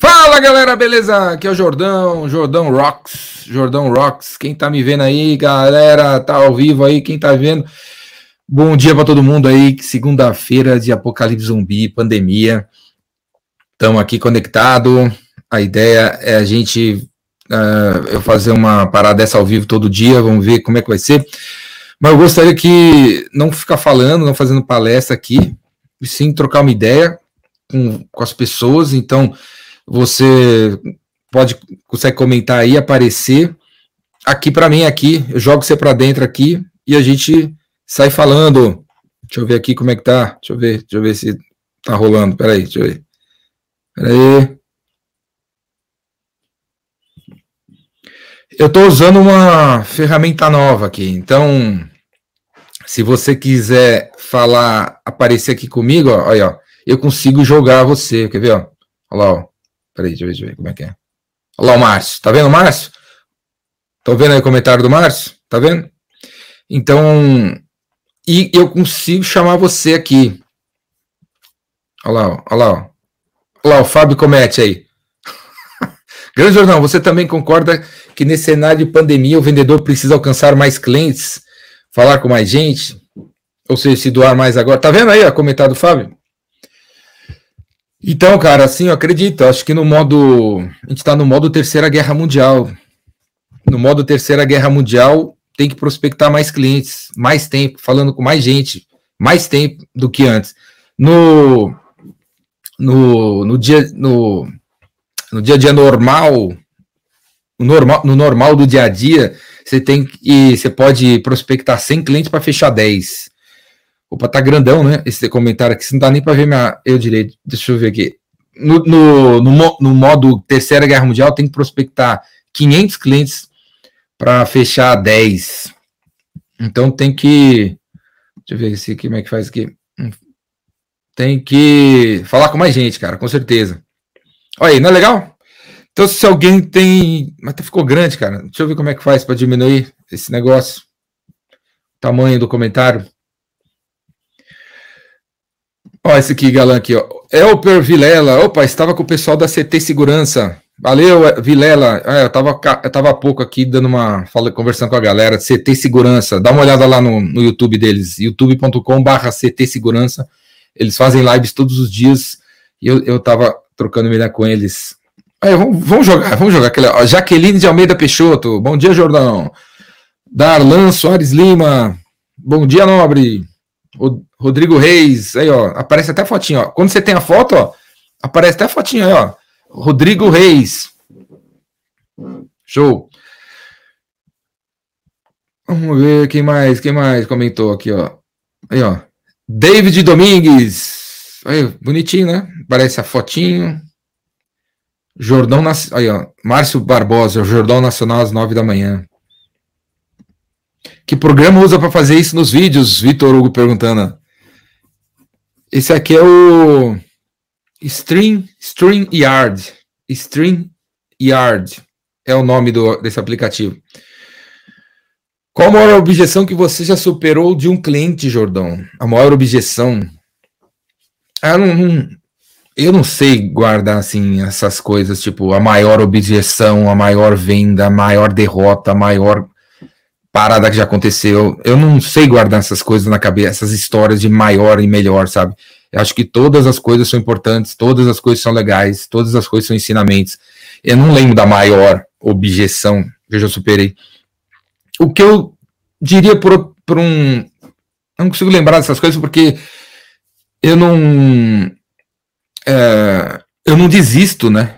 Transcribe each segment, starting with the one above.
Fala galera, beleza? Aqui é o Jordão, Jordão Rocks, Jordão Rocks. Quem tá me vendo aí, galera, tá ao vivo aí, quem tá vendo? Bom dia para todo mundo aí, segunda-feira de apocalipse zumbi, pandemia. Estamos aqui conectado. A ideia é a gente uh, eu fazer uma parada dessa ao vivo todo dia, vamos ver como é que vai ser. Mas eu gostaria que não ficar falando, não fazendo palestra aqui, e sim trocar uma ideia com, com as pessoas. Então, você pode consegue comentar aí, aparecer aqui para mim aqui, eu jogo você para dentro aqui e a gente sai falando. Deixa eu ver aqui como é que tá. Deixa eu ver, deixa eu ver se tá rolando. Peraí, deixa eu ver. Peraí. Eu estou usando uma ferramenta nova aqui, então se você quiser falar, aparecer aqui comigo, ó, aí, ó, eu consigo jogar você. Quer ver? Ó? Olha lá, ó. Peraí, deixa eu ver, deixa eu ver como é que é. Olha lá o Márcio. Tá vendo o Márcio? Tô vendo aí o comentário do Márcio? Tá vendo? Então, e eu consigo chamar você aqui. Olha lá, olha lá. Olha lá o Fábio Comete aí. Grande Jornal, você também concorda que nesse cenário de pandemia o vendedor precisa alcançar mais clientes, falar com mais gente? Ou seja, se doar mais agora? Tá vendo aí o comentário do Fábio? Então, cara, assim, eu acredito. Acho que no modo. A gente está no modo Terceira Guerra Mundial. No modo Terceira Guerra Mundial, tem que prospectar mais clientes, mais tempo, falando com mais gente, mais tempo do que antes. No, no, no, dia, no, no dia a dia normal, no normal, no normal do dia a dia, você tem e você pode prospectar 100 clientes para fechar 10. Opa, tá grandão, né? Esse comentário aqui, não dá nem para ver minha, eu direito. Deixa eu ver aqui. No, no, no, no, modo Terceira Guerra Mundial, tem que prospectar 500 clientes para fechar 10. Então tem que. Deixa eu ver esse aqui, como é que faz aqui. Tem que falar com mais gente, cara, com certeza. Olha aí, não é legal? Então, se alguém tem. Mas ficou grande, cara. Deixa eu ver como é que faz para diminuir esse negócio. Tamanho do comentário. Ó, esse aqui, galã aqui, ó. Elper Vilela. Opa, estava com o pessoal da CT Segurança. Valeu, é, Vilela. É, eu, tava, eu tava há pouco aqui dando uma. Fala, conversando com a galera. CT Segurança. Dá uma olhada lá no, no YouTube deles. youtube.com/barra CT Segurança. Eles fazem lives todos os dias. E eu, eu tava trocando ideia com eles. Aí, vamos, vamos, jogar, vamos jogar. Aquela, ó, Jaqueline de Almeida Peixoto. Bom dia, Jordão. Darlan Soares Lima. Bom dia, Nobre. Rodrigo Reis, aí, ó, aparece até a fotinho, ó. Quando você tem a foto, ó, aparece até a fotinho aí, ó. Rodrigo Reis. Show. Vamos ver quem mais, quem mais comentou aqui, ó. Aí, ó. David Domingues. Aí, bonitinho, né? Aparece a fotinho. Jordão, aí, ó. Márcio Barbosa, Jordão Nacional às nove da manhã. Que programa usa para fazer isso nos vídeos? Vitor Hugo perguntando. Esse aqui é o Stream, Stream Yard. Stream Yard é o nome do, desse aplicativo. Qual a maior objeção que você já superou de um cliente, Jordão? A maior objeção? Ah, não, não, eu não sei guardar assim essas coisas, tipo a maior objeção, a maior venda, a maior derrota, a maior parada que já aconteceu. Eu não sei guardar essas coisas na cabeça, essas histórias de maior e melhor, sabe? Eu acho que todas as coisas são importantes, todas as coisas são legais, todas as coisas são ensinamentos. Eu não lembro da maior objeção que eu já superei. O que eu diria por, por um. Eu não consigo lembrar dessas coisas porque eu não. É, eu não desisto, né?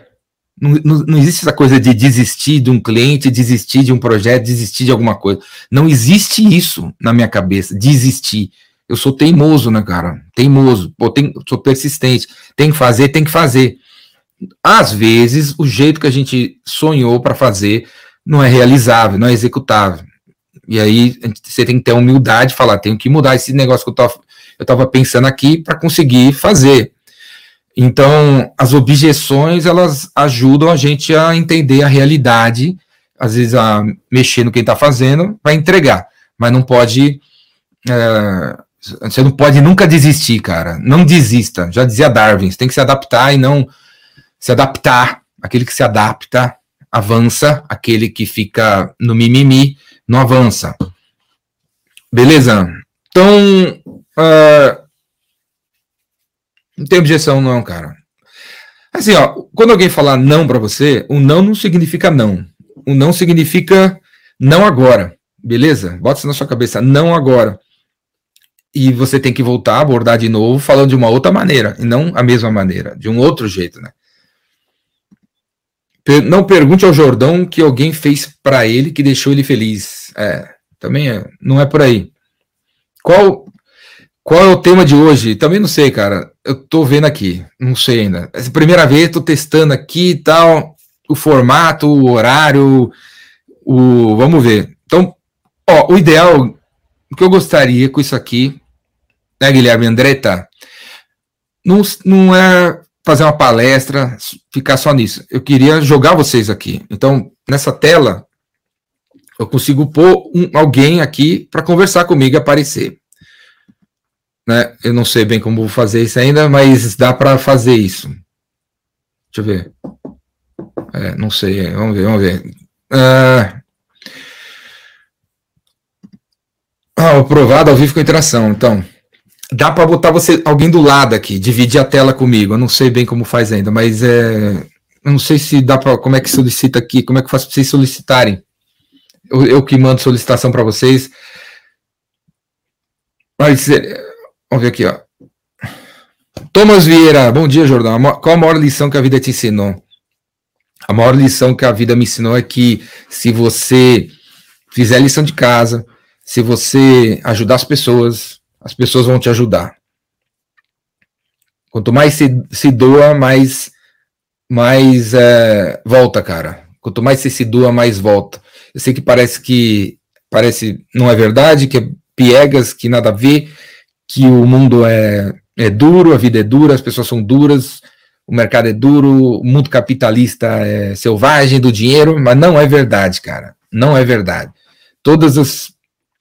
Não, não, existe essa coisa de desistir de um cliente, desistir de um projeto, desistir de alguma coisa. Não existe isso na minha cabeça, desistir. Eu sou teimoso, né, cara? Teimoso. Pô, tem, sou persistente. Tem que fazer, tem que fazer. Às vezes, o jeito que a gente sonhou para fazer não é realizável, não é executável. E aí você tem que ter humildade e falar, tenho que mudar esse negócio que eu estava pensando aqui para conseguir fazer. Então, as objeções, elas ajudam a gente a entender a realidade, às vezes a mexer no que está fazendo, para entregar. Mas não pode. É, você não pode nunca desistir, cara. Não desista. Já dizia Darwin, você tem que se adaptar e não se adaptar, aquele que se adapta, avança, aquele que fica no mimimi, não avança. Beleza? Então, uh, não tem objeção não, cara. Assim, ó, quando alguém falar não para você, o não não significa não. O não significa não agora, beleza? Bota isso na sua cabeça, não agora. E você tem que voltar a abordar de novo, falando de uma outra maneira, e não a mesma maneira, de um outro jeito, né? Não pergunte ao Jordão que alguém fez para ele que deixou ele feliz. É, também é, não é por aí. Qual qual é o tema de hoje? Também não sei, cara. Eu tô vendo aqui, não sei ainda. Essa primeira vez, tô testando aqui e tal, o formato, o horário, o vamos ver. Então, ó, o ideal, o que eu gostaria com isso aqui, né, Guilherme Andretta, não, não é fazer uma palestra, ficar só nisso. Eu queria jogar vocês aqui. Então, nessa tela, eu consigo pôr um, alguém aqui para conversar comigo e aparecer. Né? Eu não sei bem como vou fazer isso ainda, mas dá para fazer isso. Deixa eu ver. É, não sei, vamos ver, vamos ver. Uh... Ah, aprovado ao vivo com interação. Então, dá para botar você alguém do lado aqui, dividir a tela comigo. Eu não sei bem como faz ainda, mas é, eu não sei se dá para como é que solicita aqui, como é que faz para vocês solicitarem. Eu, eu que mando solicitação para vocês. Mas é, Vamos ver aqui, ó. Thomas Vieira, bom dia, Jordão. Qual a maior lição que a vida te ensinou? A maior lição que a vida me ensinou é que se você fizer lição de casa, se você ajudar as pessoas, as pessoas vão te ajudar. Quanto mais se, se doa, mais, mais é, volta, cara. Quanto mais você se doa, mais volta. Eu sei que parece que parece não é verdade, que é piegas, que nada a ver, que o mundo é, é duro, a vida é dura, as pessoas são duras, o mercado é duro, o mundo capitalista é selvagem do dinheiro, mas não é verdade, cara. Não é verdade. Todas as,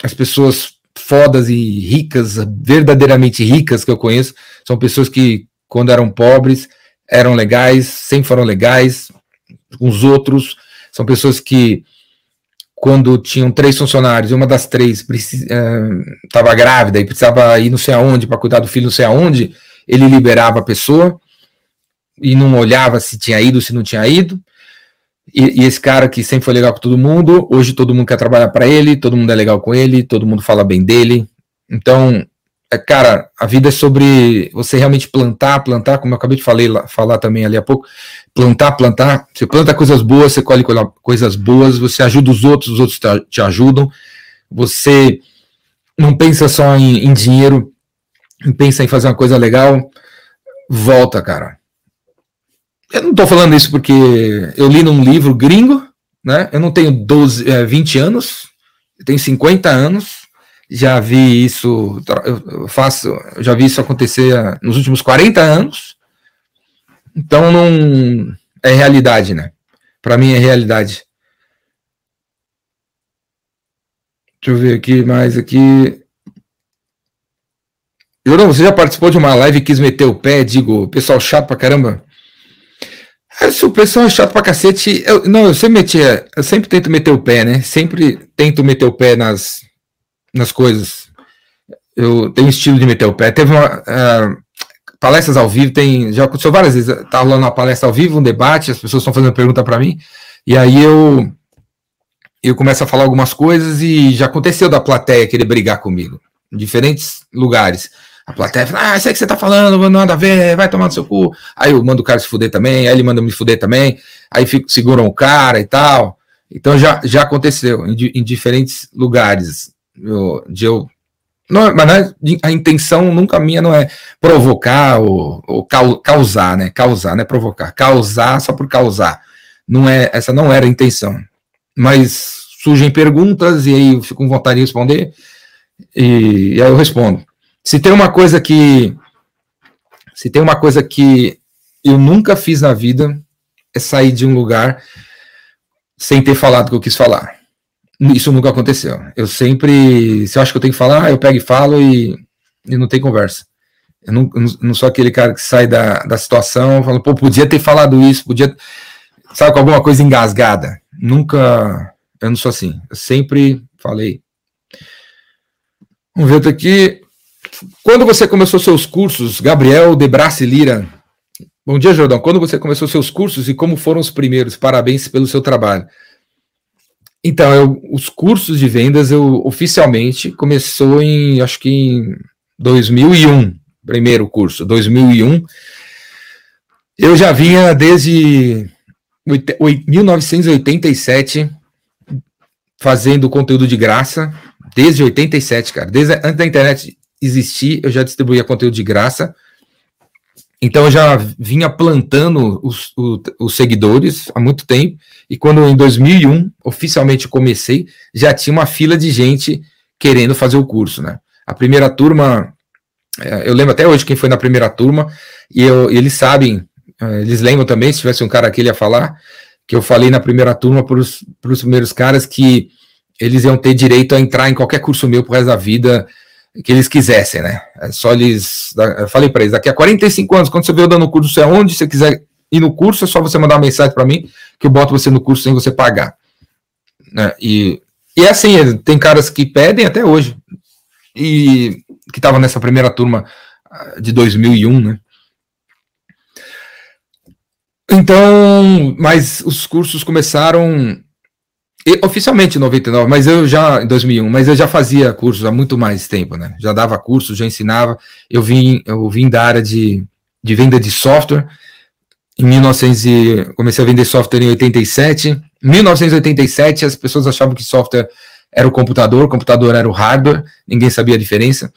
as pessoas fodas e ricas, verdadeiramente ricas que eu conheço, são pessoas que, quando eram pobres, eram legais, sempre foram legais os outros, são pessoas que quando tinham três funcionários e uma das três estava uh, grávida e precisava ir não sei aonde para cuidar do filho não sei aonde, ele liberava a pessoa e não olhava se tinha ido, se não tinha ido. E, e esse cara que sempre foi legal com todo mundo, hoje todo mundo quer trabalhar para ele, todo mundo é legal com ele, todo mundo fala bem dele. Então, é, cara, a vida é sobre você realmente plantar, plantar, como eu acabei de falar, falar também ali há pouco, plantar, plantar. Você planta coisas boas, você colhe coisas boas, você ajuda os outros, os outros te ajudam. Você não pensa só em, em dinheiro, pensa em fazer uma coisa legal, volta, cara. Eu não tô falando isso porque eu li num livro gringo, né? Eu não tenho 12, é, 20 anos, eu tenho 50 anos já vi isso, eu faço, já vi isso acontecer nos últimos 40 anos. Então não é realidade, né? Para mim é realidade. Deixa eu ver aqui mais aqui. Jurão, você já participou de uma live e quis meter o pé? Digo, pessoal chato pra caramba. É, se o pessoal é chato pra cacete, eu, não, eu sempre metia, eu sempre tento meter o pé, né? Sempre tento meter o pé nas, nas coisas. Eu tenho estilo de meter o pé. Teve uma. Uh, palestras ao vivo, tem. Já aconteceu várias vezes. Tá rolando uma palestra ao vivo, um debate, as pessoas estão fazendo pergunta para mim, e aí eu. Eu começo a falar algumas coisas e já aconteceu da plateia querer brigar comigo, em diferentes lugares. A plateia fala, ah, isso aí que você tá falando, nada a ver, vai tomar no seu cu. Aí eu mando o cara se fuder também, aí ele manda me fuder também, aí fico, seguram o cara e tal. Então já, já aconteceu em, em diferentes lugares eu, de eu. Não, mas é, a intenção nunca minha não é provocar ou, ou causar, né? Causar, não é provocar. Causar só por causar. Não é, essa não era a intenção. Mas surgem perguntas e aí eu fico com vontade de responder e, e aí eu respondo. Se tem uma coisa que se tem uma coisa que eu nunca fiz na vida é sair de um lugar sem ter falado o que eu quis falar. Isso nunca aconteceu. Eu sempre, se eu acho que eu tenho que falar, eu pego e falo e, e não tem conversa. Eu não, não sou aquele cara que sai da, da situação falando, pô, podia ter falado isso, podia. Sabe, com alguma coisa engasgada. Nunca. Eu não sou assim. Eu sempre falei. Vamos ver aqui. Quando você começou seus cursos, Gabriel de Lira. Bom dia, Jordão. Quando você começou seus cursos e como foram os primeiros? Parabéns pelo seu trabalho. Então, eu, os cursos de vendas, eu oficialmente começou em, acho que em 2001, primeiro curso, 2001. Eu já vinha desde 1987 fazendo conteúdo de graça, desde 87, cara. Desde antes da internet existir, eu já distribuía conteúdo de graça. Então eu já vinha plantando os, os, seguidores há muito tempo. E quando em 2001 oficialmente comecei, já tinha uma fila de gente querendo fazer o curso, né? A primeira turma, é, eu lembro até hoje quem foi na primeira turma, e eu, eles sabem, é, eles lembram também, se tivesse um cara aqui ele ia falar, que eu falei na primeira turma para os primeiros caras que eles iam ter direito a entrar em qualquer curso meu pro resto da vida que eles quisessem, né? É só eles. Eu falei para eles: daqui a 45 anos, quando você eu dando curso, você onde você quiser ir no curso, é só você mandar uma mensagem para mim que eu boto você no curso sem você pagar. Né? E, e é assim, tem caras que pedem até hoje, e que estavam nessa primeira turma ah, de 2001, né? Então, mas os cursos começaram oficialmente em 99, mas eu já em 2001, mas eu já fazia cursos há muito mais tempo, né? Já dava cursos, já ensinava. Eu vim, eu vim da área de, de venda de software. Em 1900 e, comecei a vender software em 87. Em 1987 as pessoas achavam que software era o computador, o computador era o hardware, ninguém sabia a diferença.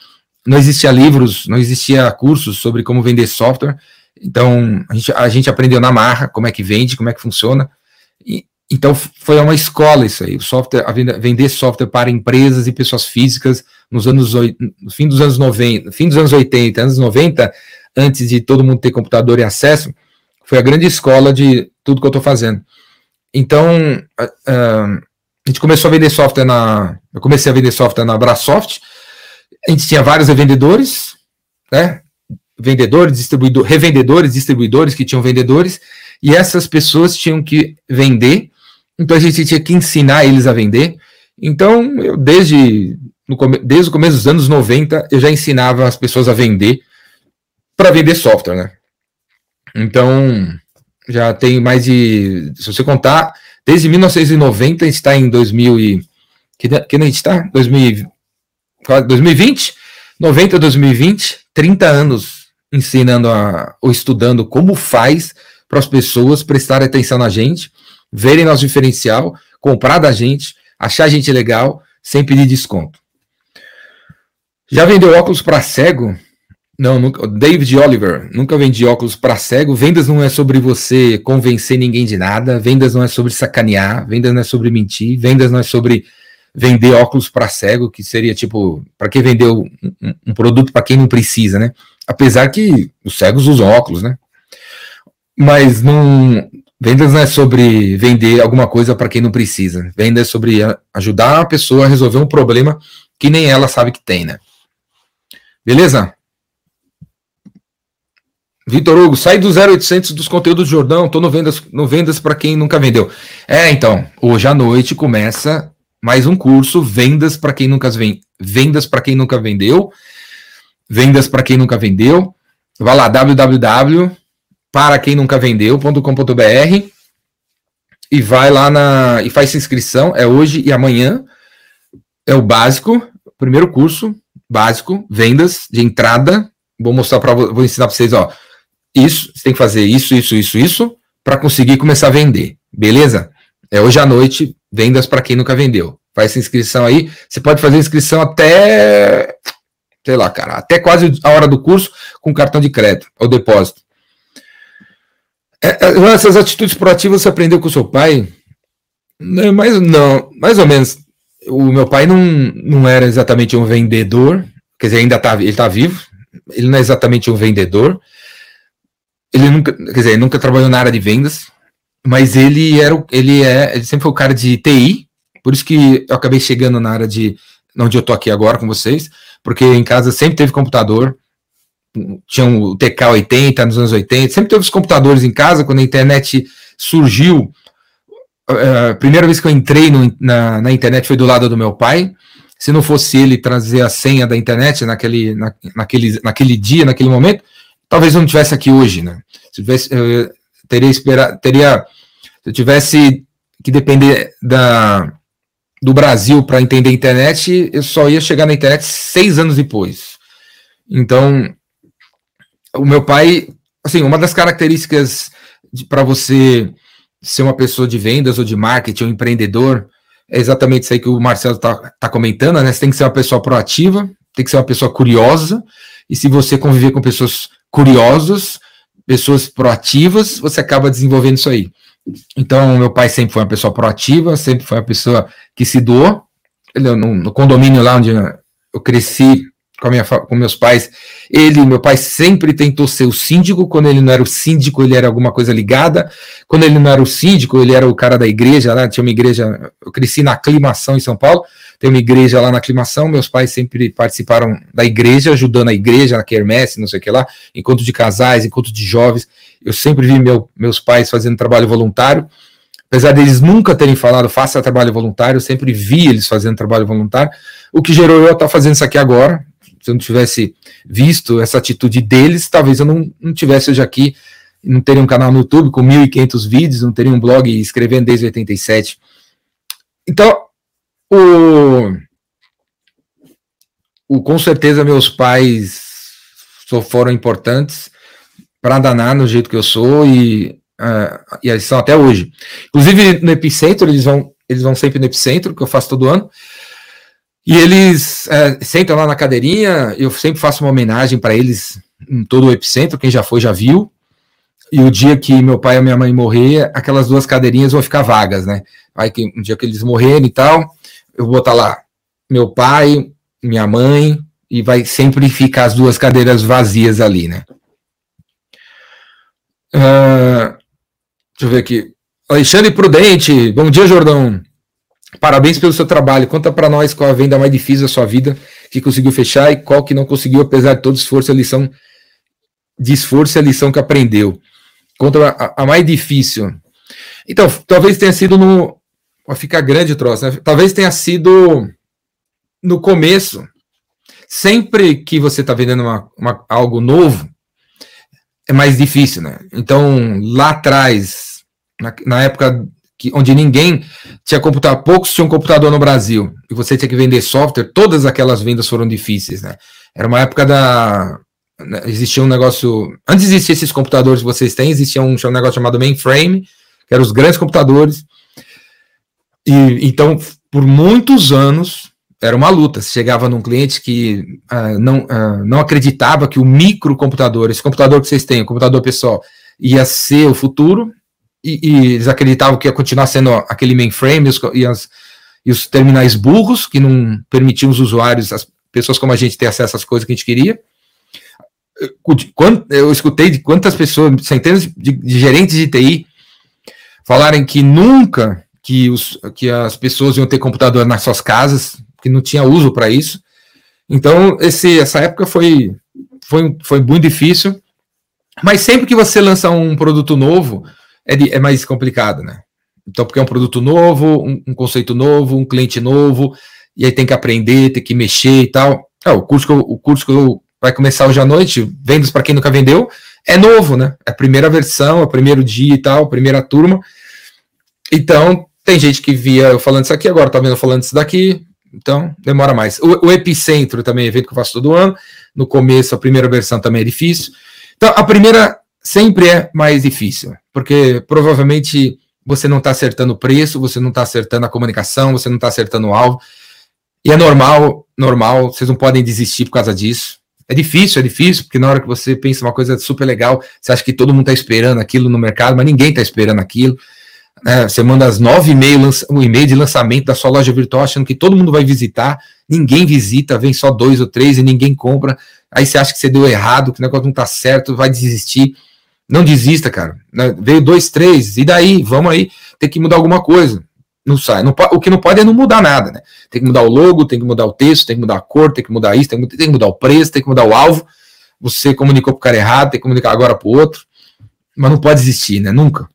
Não existia livros, não existia cursos sobre como vender software. Então a gente, a gente aprendeu na marra como é que vende, como é que funciona. Então foi uma escola isso aí, o software, a vender software para empresas e pessoas físicas nos anos no fim dos anos 90, fim dos anos 80, anos 90, antes de todo mundo ter computador e acesso, foi a grande escola de tudo que eu estou fazendo. Então a, a, gente começou a vender software na, eu comecei a vender software na Brasoft. A gente tinha vários revendedores, né? Vendedores, distribuidores, revendedores, distribuidores que tinham vendedores, e essas pessoas tinham que vender então a gente tinha que ensinar eles a vender. Então, eu desde, no, desde o começo dos anos 90, eu já ensinava as pessoas a vender para vender software, né? Então, já tem mais de, se você contar, desde 1990, a gente está em 2000 e, que, que a gente está? 2020? 90 2020, 30 anos ensinando a, ou estudando como faz para as pessoas prestarem atenção na gente verem nosso diferencial, comprar da gente, achar a gente legal, sem pedir desconto. Já vendeu óculos para cego? Não, nunca. David Oliver, nunca vendi óculos para cego. Vendas não é sobre você convencer ninguém de nada. Vendas não é sobre sacanear. Vendas não é sobre mentir. Vendas não é sobre vender óculos para cego, que seria tipo, para que vender um, um produto para quem não precisa, né? Apesar que os cegos usam óculos, né? Mas não, Vendas não é sobre vender alguma coisa para quem não precisa. Vendas é sobre ajudar a pessoa a resolver um problema que nem ela sabe que tem, né? Beleza? Vitor Hugo, sai do 0800 dos conteúdos do Jordão, tô no vendas, no vendas para quem nunca vendeu. É, então, hoje à noite começa mais um curso, vendas para quem nunca vem, vendas para quem nunca vendeu, vendas para quem nunca vendeu. Vai lá www para quem nunca vendeu.com.br e vai lá na e faz inscrição, é hoje e amanhã. É o básico, primeiro curso básico, vendas de entrada. Vou mostrar para vou ensinar para vocês, ó. Isso, você tem que fazer isso, isso, isso, isso para conseguir começar a vender. Beleza? É hoje à noite, vendas para quem nunca vendeu. Faz inscrição aí. Você pode fazer inscrição até sei lá, cara, até quase a hora do curso com cartão de crédito ou depósito. É, é, essas atitudes proativas você aprendeu com o seu pai? Não, mais, não, mais ou menos. O meu pai não, não era exatamente um vendedor, quer dizer, ainda tá, ele está vivo, ele não é exatamente um vendedor. Ele nunca, quer dizer, nunca trabalhou na área de vendas, mas ele era, ele é, ele sempre foi o cara de TI, por isso que eu acabei chegando na área de onde eu tô aqui agora com vocês, porque em casa sempre teve computador, tinha o TK-80 nos anos 80, sempre teve os computadores em casa, quando a internet surgiu, é, a primeira vez que eu entrei no, na, na, internet foi do lado do meu pai. Se não fosse ele trazer a senha da internet naquele, na, naquele, naquele dia, naquele momento, talvez eu não tivesse aqui hoje, né? Se tivesse, teria esperado, teria, se eu tivesse que depender da, do Brasil para entender a internet, eu só ia chegar na internet seis anos depois. Então, o meu pai, assim, uma das características para você ser uma pessoa de vendas ou de marketing, um empreendedor, é exatamente isso aí que o Marcelo está tá comentando, né? Você tem que ser uma pessoa proativa, tem que ser uma pessoa curiosa, e se você conviver com pessoas curiosas, pessoas proativas, você acaba desenvolvendo isso aí. Então, meu pai sempre foi uma pessoa proativa, sempre foi uma pessoa que se doou. Ele, no, no condomínio lá onde eu cresci, com, minha, com meus pais. Ele, meu pai, sempre tentou ser o síndico. Quando ele não era o síndico, ele era alguma coisa ligada. Quando ele não era o síndico, ele era o cara da igreja. Tinha uma igreja. Eu cresci na aclimação em São Paulo. Tem uma igreja lá na aclimação. Meus pais sempre participaram da igreja, ajudando a igreja na quermesse, não sei o que lá. Encontro de casais, encontro de jovens. Eu sempre vi meu, meus pais fazendo trabalho voluntário apesar deles nunca terem falado faça trabalho voluntário, eu sempre vi eles fazendo trabalho voluntário, o que gerou eu estar fazendo isso aqui agora, se eu não tivesse visto essa atitude deles, talvez eu não, não tivesse hoje aqui, não teria um canal no YouTube com 1.500 vídeos, não teria um blog escrevendo desde 87. Então, o, o com certeza meus pais foram importantes para danar no jeito que eu sou e, uh, e eles são até hoje. Inclusive no Epicentro, eles vão, eles vão sempre no Epicentro, que eu faço todo ano. E eles é, sentam lá na cadeirinha, eu sempre faço uma homenagem para eles em todo o epicentro, quem já foi já viu. E o dia que meu pai e minha mãe morrer, aquelas duas cadeirinhas vão ficar vagas, né? Aí que um dia que eles morrerem e tal, eu vou botar lá meu pai, minha mãe, e vai sempre ficar as duas cadeiras vazias ali, né? Uh, deixa eu ver aqui. Alexandre Prudente, bom dia, Jordão. Parabéns pelo seu trabalho. Conta para nós qual a venda mais difícil da sua vida que conseguiu fechar e qual que não conseguiu, apesar de todo esforço a lição de esforço e a lição que aprendeu. Conta a, a mais difícil. Então, talvez tenha sido no. Vai ficar grande o troço, né? Talvez tenha sido no começo. Sempre que você está vendendo uma, uma, algo novo, é mais difícil, né? Então, lá atrás, na, na época que, onde ninguém tinha computador, poucos tinham computador no Brasil, e você tinha que vender software, todas aquelas vendas foram difíceis, né? Era uma época da. Né, existia um negócio. Antes de existir esses computadores que vocês têm, existia um, um negócio chamado mainframe, que eram os grandes computadores. E então, por muitos anos, era uma luta. Você chegava num cliente que uh, não, uh, não acreditava que o microcomputador, esse computador que vocês têm, o computador pessoal, ia ser o futuro, e, e, eles acreditavam que ia continuar sendo aquele mainframe os, e, as, e os terminais burros, que não permitiam os usuários, as pessoas como a gente, ter acesso às coisas que a gente queria. Eu escutei de quantas pessoas, centenas de, de gerentes de TI, falarem que nunca que, os, que as pessoas iam ter computador nas suas casas, que não tinha uso para isso. Então, esse, essa época foi, foi, foi muito difícil. Mas sempre que você lança um produto novo, é, é mais complicado, né? Então, porque é um produto novo, um, um, conceito novo, um cliente novo, e aí tem que aprender, tem que mexer e tal. É, o curso que eu, o curso que eu, vai começar hoje à noite, vendas para quem nunca vendeu, é novo, né? É a primeira versão, é o primeiro dia e tal, primeira turma. Então, tem gente que via eu falando isso aqui, agora tá vendo falando isso daqui, então demora mais. O, o Epicentro também é evento que eu faço todo ano. No começo, a primeira versão também é difícil. Então, a primeira sempre é mais difícil, porque provavelmente você não está acertando o preço, você não está acertando a comunicação, você não está acertando o alvo. E é normal, normal, vocês não podem desistir por causa disso. É difícil, é difícil, porque na hora que você pensa uma coisa super legal, você acha que todo mundo está esperando aquilo no mercado, mas ninguém está esperando aquilo. É, você manda as nove e meio, um e-mail de lançamento da sua loja virtual, achando que todo mundo vai visitar, ninguém visita, vem só dois ou três e ninguém compra. Aí você acha que você deu errado, que o negócio não está certo, vai desistir. Não desista, cara. Né? Veio dois, três, e daí? Vamos aí, tem que mudar alguma coisa. Não sai. Não, o que não pode é não mudar nada, né? Tem que mudar o logo, tem que mudar o texto, tem que mudar a cor, tem que mudar isso, tem que, tem que mudar o preço, tem que mudar o alvo. você comunicou para o cara errado, tem que comunicar agora para o outro, mas não pode existir, né? Nunca.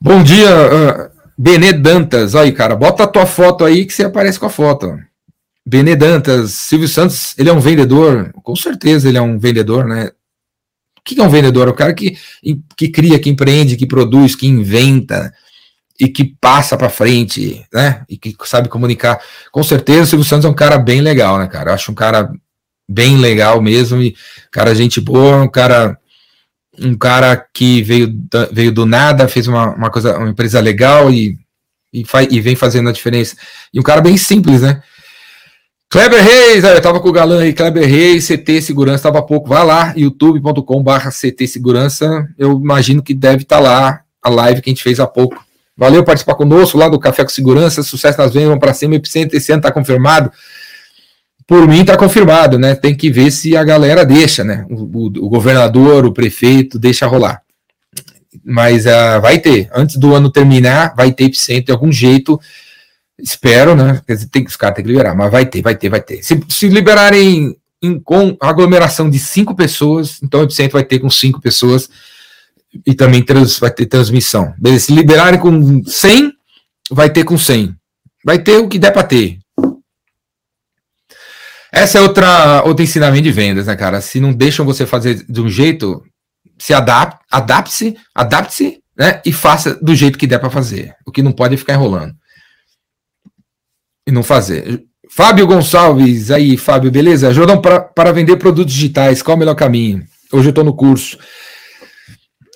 Bom dia, uh, Benê Dantas. Aí, cara, bota a tua foto aí que você aparece com a foto. Benê Dantas, Silvio Santos, ele é um vendedor? Com certeza ele é um vendedor, né? Que é um vendedor? É o cara que, que cria, que empreende, que produz, que inventa e que passa para frente, né? E que sabe comunicar. Com certeza o Silvio Santos é um cara bem legal, né, cara? Eu acho um cara bem legal mesmo e cara gente boa, um cara um cara que veio, veio do nada, fez uma, uma coisa, uma empresa legal e, e, faz, e vem fazendo a diferença. E um cara bem simples, né? Kleber Reis, eu tava com o galã aí, Kleber Reis, CT Segurança, tava pouco. Vai lá, youtube.com/barra CT Segurança. Eu imagino que deve estar tá lá a live que a gente fez há pouco. Valeu participar conosco lá do Café com Segurança. Sucesso nas vendas, vamos para cima. Epicentro esse ano tá confirmado por mim está confirmado, né? Tem que ver se a galera deixa, né? O, o, o governador, o prefeito, deixa rolar. Mas uh, vai ter. Antes do ano terminar, vai ter epicentro de algum jeito. Espero, né? Quer dizer, tem, os caras têm que liberar, mas vai ter, vai ter, vai ter. Se, se liberarem em, com aglomeração de cinco pessoas, então o epicentro vai ter com cinco pessoas e também trans, vai ter transmissão. Beleza? Se liberarem com 100, vai ter com 100. Vai ter o que der para ter. Essa é outra outro ensinamento de vendas, né, cara? Se não deixam você fazer de um jeito, se adapte, adapte-se, adapte-se, né, e faça do jeito que der para fazer. O que não pode é ficar enrolando. E não fazer. Fábio Gonçalves, aí, Fábio, beleza? Ajudam para vender produtos digitais, qual é o melhor caminho? Hoje eu estou no curso.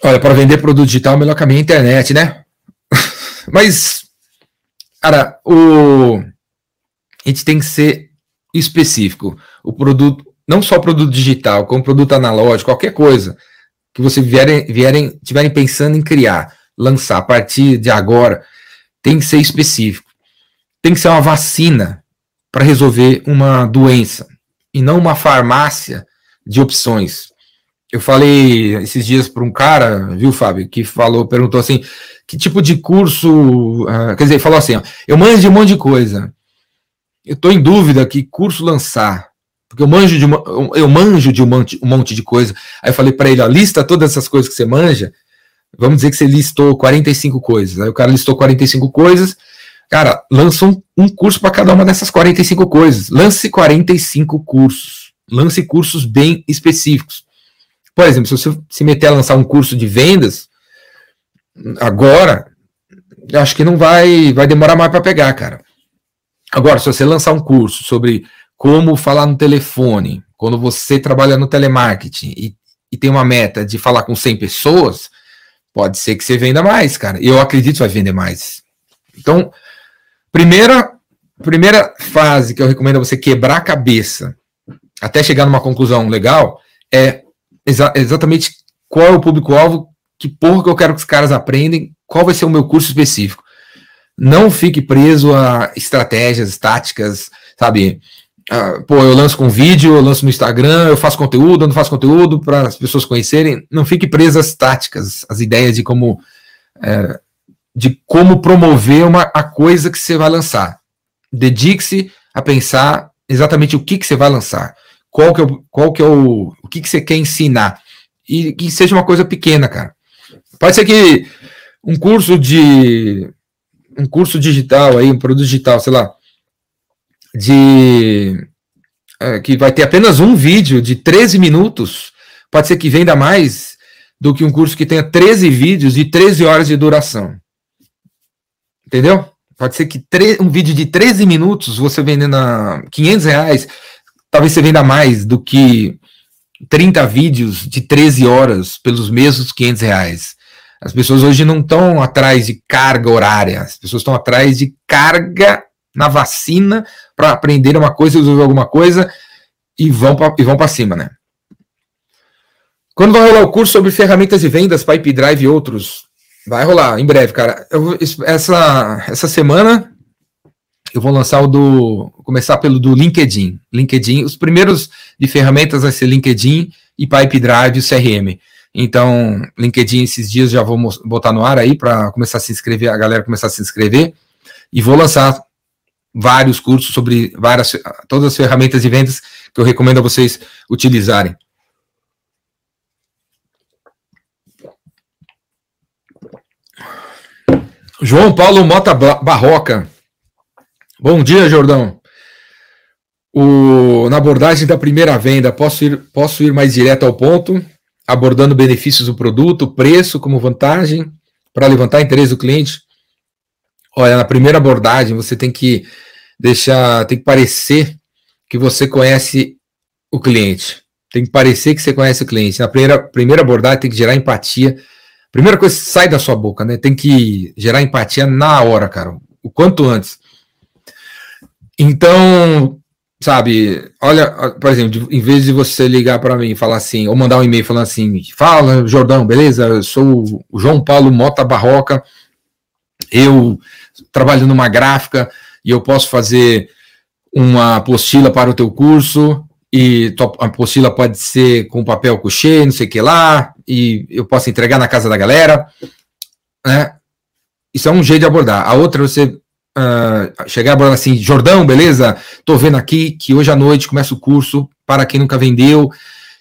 Olha, para vender produto digital, o melhor caminho é a internet, né? Mas, cara, o... a gente tem que ser específico. O produto, não só produto digital, como produto analógico, qualquer coisa que você vierem, vierem, tiverem pensando em criar, lançar a partir de agora, tem que ser específico. Tem que ser uma vacina para resolver uma doença e não uma farmácia de opções. Eu falei esses dias para um cara, viu, Fábio, que falou, perguntou assim, que tipo de curso, uh, quer dizer, falou assim, ó, eu manjo de um monte de coisa, eu estou em dúvida que curso lançar, porque eu manjo de uma, eu manjo de um monte, um monte de coisa. Aí eu falei para ele, ó, lista todas essas coisas que você manja. Vamos dizer que você listou 45 coisas. Aí o cara listou 45 coisas. Cara, lança um, um curso para cada uma dessas 45 coisas. Lance 45 cursos. Lance cursos bem específicos. Por exemplo, se você se meter a lançar um curso de vendas, agora, acho que não vai, vai demorar mais para pegar, cara. Agora, se você lançar um curso sobre como falar no telefone, quando você trabalha no telemarketing e, e tem uma meta de falar com 100 pessoas, pode ser que você venda mais, cara. Eu acredito que vai vender mais. Então, primeira, primeira fase que eu recomendo a você quebrar a cabeça até chegar numa conclusão legal é exa exatamente qual é o público-alvo, que porra que eu quero que os caras aprendem, qual vai ser o meu curso específico. Não fique preso a estratégias, táticas, sabe? Uh, pô, eu lanço com vídeo, eu lanço no Instagram, eu faço conteúdo, eu não faço conteúdo para as pessoas conhecerem. Não fique preso às táticas, às ideias de como é, de como promover uma, a coisa que você vai lançar. Dedique-se a pensar exatamente o que, que você vai lançar, qual que é o, qual que é o, o que, que você quer ensinar. E que seja uma coisa pequena, cara. Pode ser que um curso de um curso digital aí, um produto digital, sei lá, de é, que vai ter apenas um vídeo de 13 minutos, pode ser que venda mais do que um curso que tenha 13 vídeos de 13 horas de duração. Entendeu? Pode ser que um vídeo de 13 minutos você vendendo a 500 reais, talvez você venda mais do que 30 vídeos de 13 horas pelos mesmos 500 reais. As pessoas hoje não estão atrás de carga horária, as pessoas estão atrás de carga na vacina para aprender uma coisa, resolver alguma coisa e vão para cima, né? Quando vai rolar o curso sobre ferramentas de vendas, Pipe Drive e outros? Vai rolar em breve, cara. Eu, essa, essa semana eu vou lançar o do. começar pelo do LinkedIn. LinkedIn, os primeiros de ferramentas vai ser LinkedIn e Pipe Drive e CRM. Então, LinkedIn esses dias já vou botar no ar aí para começar a se inscrever, a galera começar a se inscrever. E vou lançar vários cursos sobre várias, todas as ferramentas de vendas que eu recomendo a vocês utilizarem. João Paulo Mota Barroca. Bom dia, Jordão. O, na abordagem da primeira venda, posso ir, posso ir mais direto ao ponto, abordando benefícios do produto, preço como vantagem, para levantar interesse do cliente? Olha, na primeira abordagem, você tem que deixar, tem que parecer que você conhece o cliente. Tem que parecer que você conhece o cliente. Na primeira, primeira abordagem, tem que gerar empatia Primeira coisa sai da sua boca, né? Tem que gerar empatia na hora, cara. O quanto antes. Então, sabe, olha, por exemplo, em vez de você ligar para mim e falar assim, ou mandar um e-mail falando assim, fala, Jordão, beleza? Eu sou o João Paulo Mota Barroca, eu trabalho numa gráfica e eu posso fazer uma apostila para o teu curso, e a apostila pode ser com papel couché, não sei o que lá, e eu posso entregar na casa da galera, né? Isso é um jeito de abordar. A outra, você uh, chegar abordar assim, Jordão, beleza? Tô vendo aqui que hoje à noite começa o curso para quem nunca vendeu,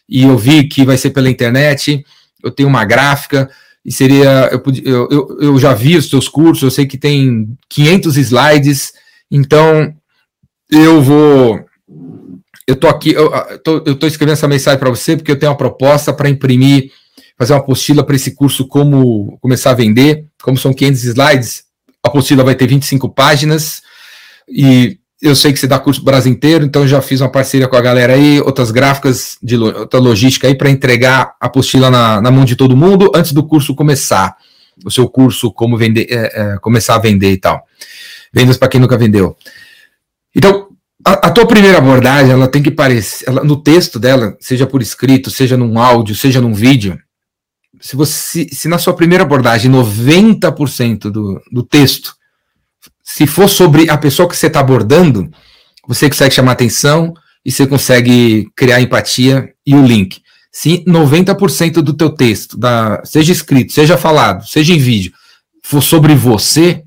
e eu vi que vai ser pela internet, eu tenho uma gráfica, e seria, eu, eu, eu já vi os teus cursos, eu sei que tem 500 slides, então eu vou eu tô aqui, eu, tô, eu tô escrevendo essa mensagem para você porque eu tenho uma proposta para imprimir, fazer uma apostila para esse curso como começar a vender, como são 500 slides, a apostila vai ter 25 páginas e eu sei que você dá curso Brasil inteiro, então já fiz uma parceria com a galera aí, outras gráficas de outra logística aí para entregar a apostila na, na, mão de todo mundo antes do curso começar. O seu curso como vender, é, é, começar a vender e tal. Vendas para quem nunca vendeu. Então, a, tua primeira abordagem, ela tem que parecer, ela, no texto dela, seja por escrito, seja num áudio, seja num vídeo, se você, se na sua primeira abordagem 90% do, do texto, se for sobre a pessoa que você está abordando, você consegue chamar atenção e você consegue criar empatia e o link. Se 90% do teu texto, da, seja escrito, seja falado, seja em vídeo, for sobre você,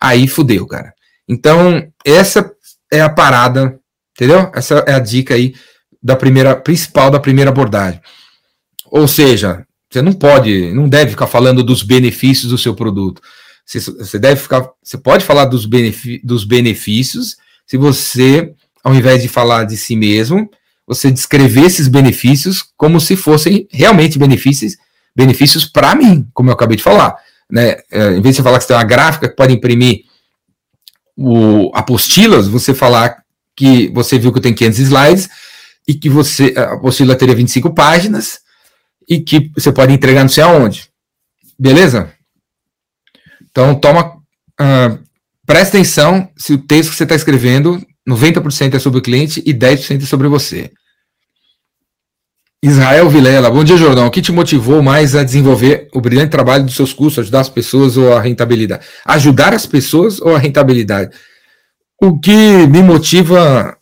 aí fudeu, cara. Então, essa é a parada, entendeu? Essa é a dica aí da primeira, principal da primeira abordagem. Ou seja, você não pode, não deve ficar falando dos benefícios do seu produto. Você, você deve ficar, você pode falar dos, dos benefícios se você, ao invés de falar de si mesmo, você descrever esses benefícios como se fossem realmente benefícios, benefícios para mim, como eu acabei de falar. Né? É, em vez de você falar que você tem uma gráfica que pode imprimir o apostilas, você falar que você viu que tem 500 slides e que você a apostila teria 25 páginas e que você pode entregar não sei aonde. Beleza? Então, toma, uh, presta atenção se o texto que você está escrevendo, 90% é sobre o cliente e 10% é sobre você. Israel Vilela, bom dia, Jordão. O que te motivou mais a desenvolver o brilhante trabalho dos seus cursos, ajudar as pessoas ou a rentabilidade? Ajudar as pessoas ou a rentabilidade? O que me motiva,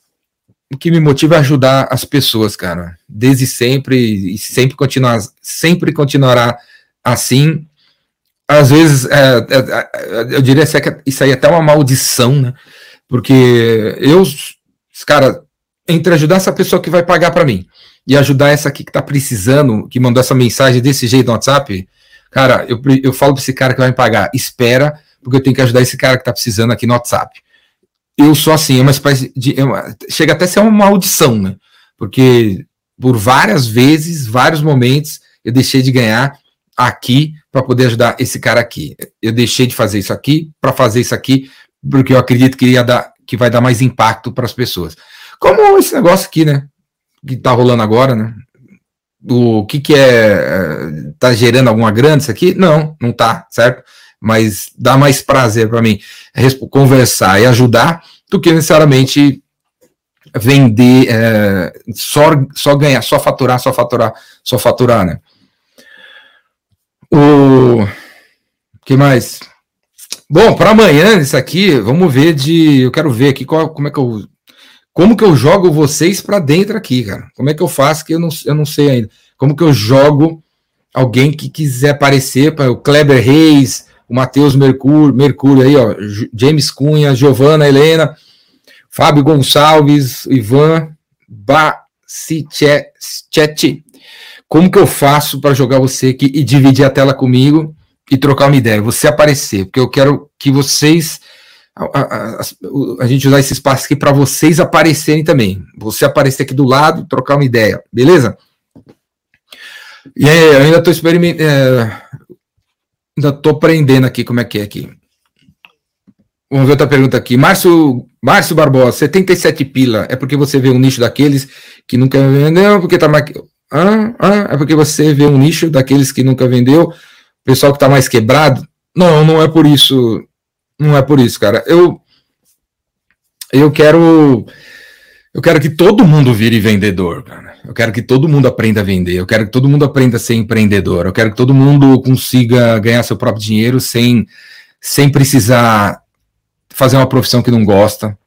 o que me motiva é ajudar as pessoas, cara. Desde sempre e sempre continuar, sempre continuará assim. Às vezes, é, é, é eu diria que isso aí é até uma maldição, né? Porque eu, cara, entre ajudar essa pessoa que vai pagar para mim e ajudar essa aqui que está precisando, que mandou essa mensagem desse jeito no WhatsApp, cara, eu, eu falo para esse cara que vai me pagar, espera, porque eu tenho que ajudar esse cara que está precisando aqui no WhatsApp. Eu sou assim, é uma espécie de. É uma, chega até a ser uma maldição, né? Porque por várias vezes, vários momentos, eu deixei de ganhar aqui para poder ajudar esse cara aqui. Eu deixei de fazer isso aqui para fazer isso aqui, porque eu acredito que ia dar, que vai dar mais impacto para as pessoas. Como esse negócio aqui, né? Que está rolando agora, né? O que, que é. Está gerando alguma grana isso aqui? Não, não está, certo? Mas dá mais prazer para mim conversar e ajudar do que necessariamente vender, é, só, só ganhar, só faturar, só faturar, só faturar, né? O que mais? Bom, para amanhã, isso aqui, vamos ver de. Eu quero ver aqui qual, como é que eu como que eu jogo vocês para dentro aqui, cara? Como é que eu faço que eu não, eu não sei ainda? Como que eu jogo alguém que quiser aparecer para o Kleber Reis, o Matheus Mercúrio, Mercúrio aí, ó, James Cunha, Giovana Helena, Fábio Gonçalves, Ivan ba, chat. Como que eu faço para jogar você aqui e dividir a tela comigo e trocar uma ideia? Você aparecer, porque eu quero que vocês a, a, a, a gente usar esse espaço aqui para vocês aparecerem também. Você aparecer aqui do lado, trocar uma ideia, beleza? E aí, eu ainda estou experimentando. É, ainda estou aprendendo aqui como é que é aqui. Vamos ver outra pergunta aqui. Márcio, Márcio Barbosa, 77 pila. É porque você vê um nicho daqueles que nunca vendeu, porque tá mais. Ah, ah, é porque você vê um nicho daqueles que nunca vendeu, pessoal que está mais quebrado. Não, não é por isso. Não é por isso, cara. Eu eu quero eu quero que todo mundo vire vendedor, cara. Eu quero que todo mundo aprenda a vender. Eu quero que todo mundo aprenda a ser empreendedor. Eu quero que todo mundo consiga ganhar seu próprio dinheiro sem sem precisar fazer uma profissão que não gosta,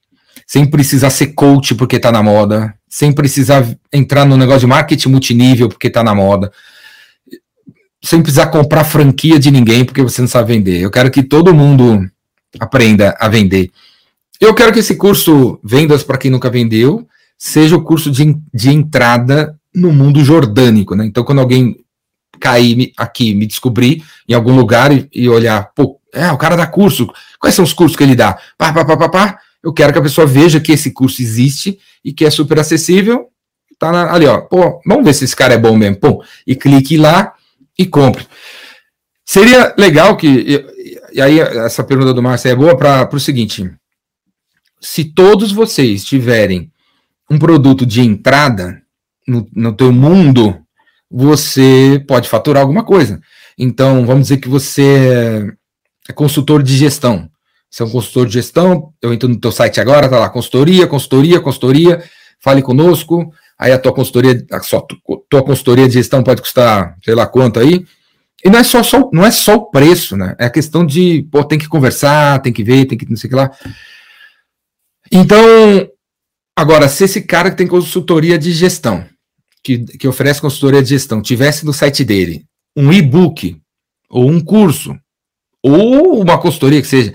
sem precisar ser coach porque está na moda, sem precisar entrar no negócio de marketing multinível porque está na moda, sem precisar comprar franquia de ninguém porque você não sabe vender. Eu quero que todo mundo aprenda a vender. Eu quero que esse curso Vendas para quem nunca vendeu seja o curso de, de entrada no mundo jordânico, né? Então, quando alguém cair aqui, me descobrir em algum lugar e, e olhar, pô, é, o cara dá curso. Quais são os cursos que ele dá? Pá, pá, pá, pá, pá. Eu quero que a pessoa veja que esse curso existe e que é super acessível. Tá na, ali, ó. Pô, vamos ver se esse cara é bom mesmo. Pô, e clique lá e compre. Seria legal que. E, aí, essa pergunta do Márcio é boa para o seguinte: se todos vocês tiverem um produto de entrada no, no teu mundo, você pode faturar alguma coisa. Então, vamos dizer que você é consultor de gestão. Você é um consultor de gestão, eu entro no teu site agora, tá lá, consultoria, consultoria, consultoria, fale conosco, aí a tua consultoria, a sua, tua consultoria de gestão pode custar, sei lá quanto aí, e não é só, só, não é só o preço, né? É a questão de, pô, tem que conversar, tem que ver, tem que não sei o que lá. Então, agora, se esse cara que tem consultoria de gestão, que, que oferece consultoria de gestão, tivesse no site dele um e-book ou um curso ou uma consultoria que seja,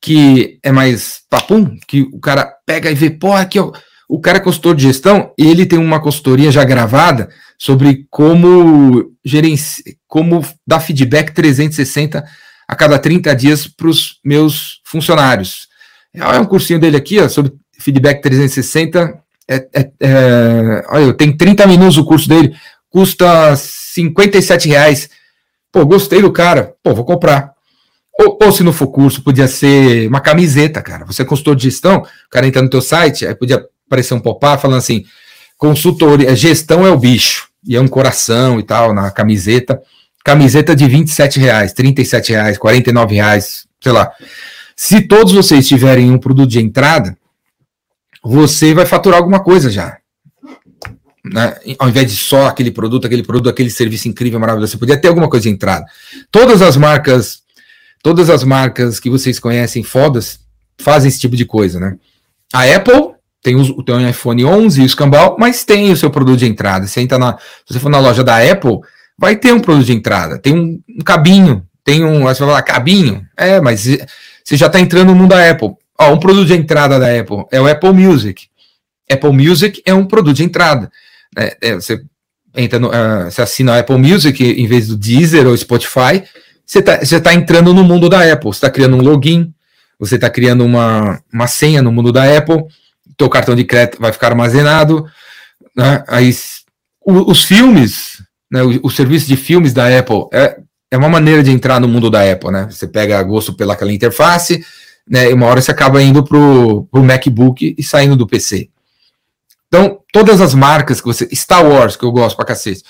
que é mais papum, que o cara pega e vê, pô, aqui ó, o cara é consultor de gestão ele tem uma consultoria já gravada sobre como gerenciar, como dar feedback 360 a cada 30 dias para os meus funcionários. É um cursinho dele aqui, ó, sobre feedback 360. É, é, é, olha, tem 30 minutos o curso dele, custa 57 reais. Pô, gostei do cara. Pô, vou comprar. Ou, ou, se não for curso, podia ser uma camiseta, cara. Você é consultor de gestão, o cara entra no teu site, aí podia aparecer um pop-up falando assim, consultoria, gestão é o bicho, e é um coração e tal, na camiseta. Camiseta de 27 reais, 37 reais, 49 reais, sei lá. Se todos vocês tiverem um produto de entrada, você vai faturar alguma coisa já. Né? Ao invés de só aquele produto, aquele produto, aquele serviço incrível, maravilhoso, você podia ter alguma coisa de entrada. Todas as marcas todas as marcas que vocês conhecem fodas fazem esse tipo de coisa, né? A Apple tem o, tem o iPhone 11 e o escambau, mas tem o seu produto de entrada. Você entra na, se você for na loja da Apple, vai ter um produto de entrada, tem um, um cabinho, tem um, você vai falar cabinho, é, mas você já está entrando no mundo da Apple. Ó, um produto de entrada da Apple é o Apple Music. Apple Music é um produto de entrada. É, é, você entra no, uh, você assina o Apple Music em vez do Deezer ou Spotify, você está tá entrando no mundo da Apple, você está criando um login, você está criando uma, uma senha no mundo da Apple, teu cartão de crédito vai ficar armazenado, né? Aí, os filmes, né, o, o, serviço de filmes da Apple é, é uma maneira de entrar no mundo da Apple, né? Você pega gosto pelaquela interface, né, e uma hora você acaba indo para o MacBook e saindo do PC. Então, todas as marcas que você. Star Wars, que eu gosto pra cacete.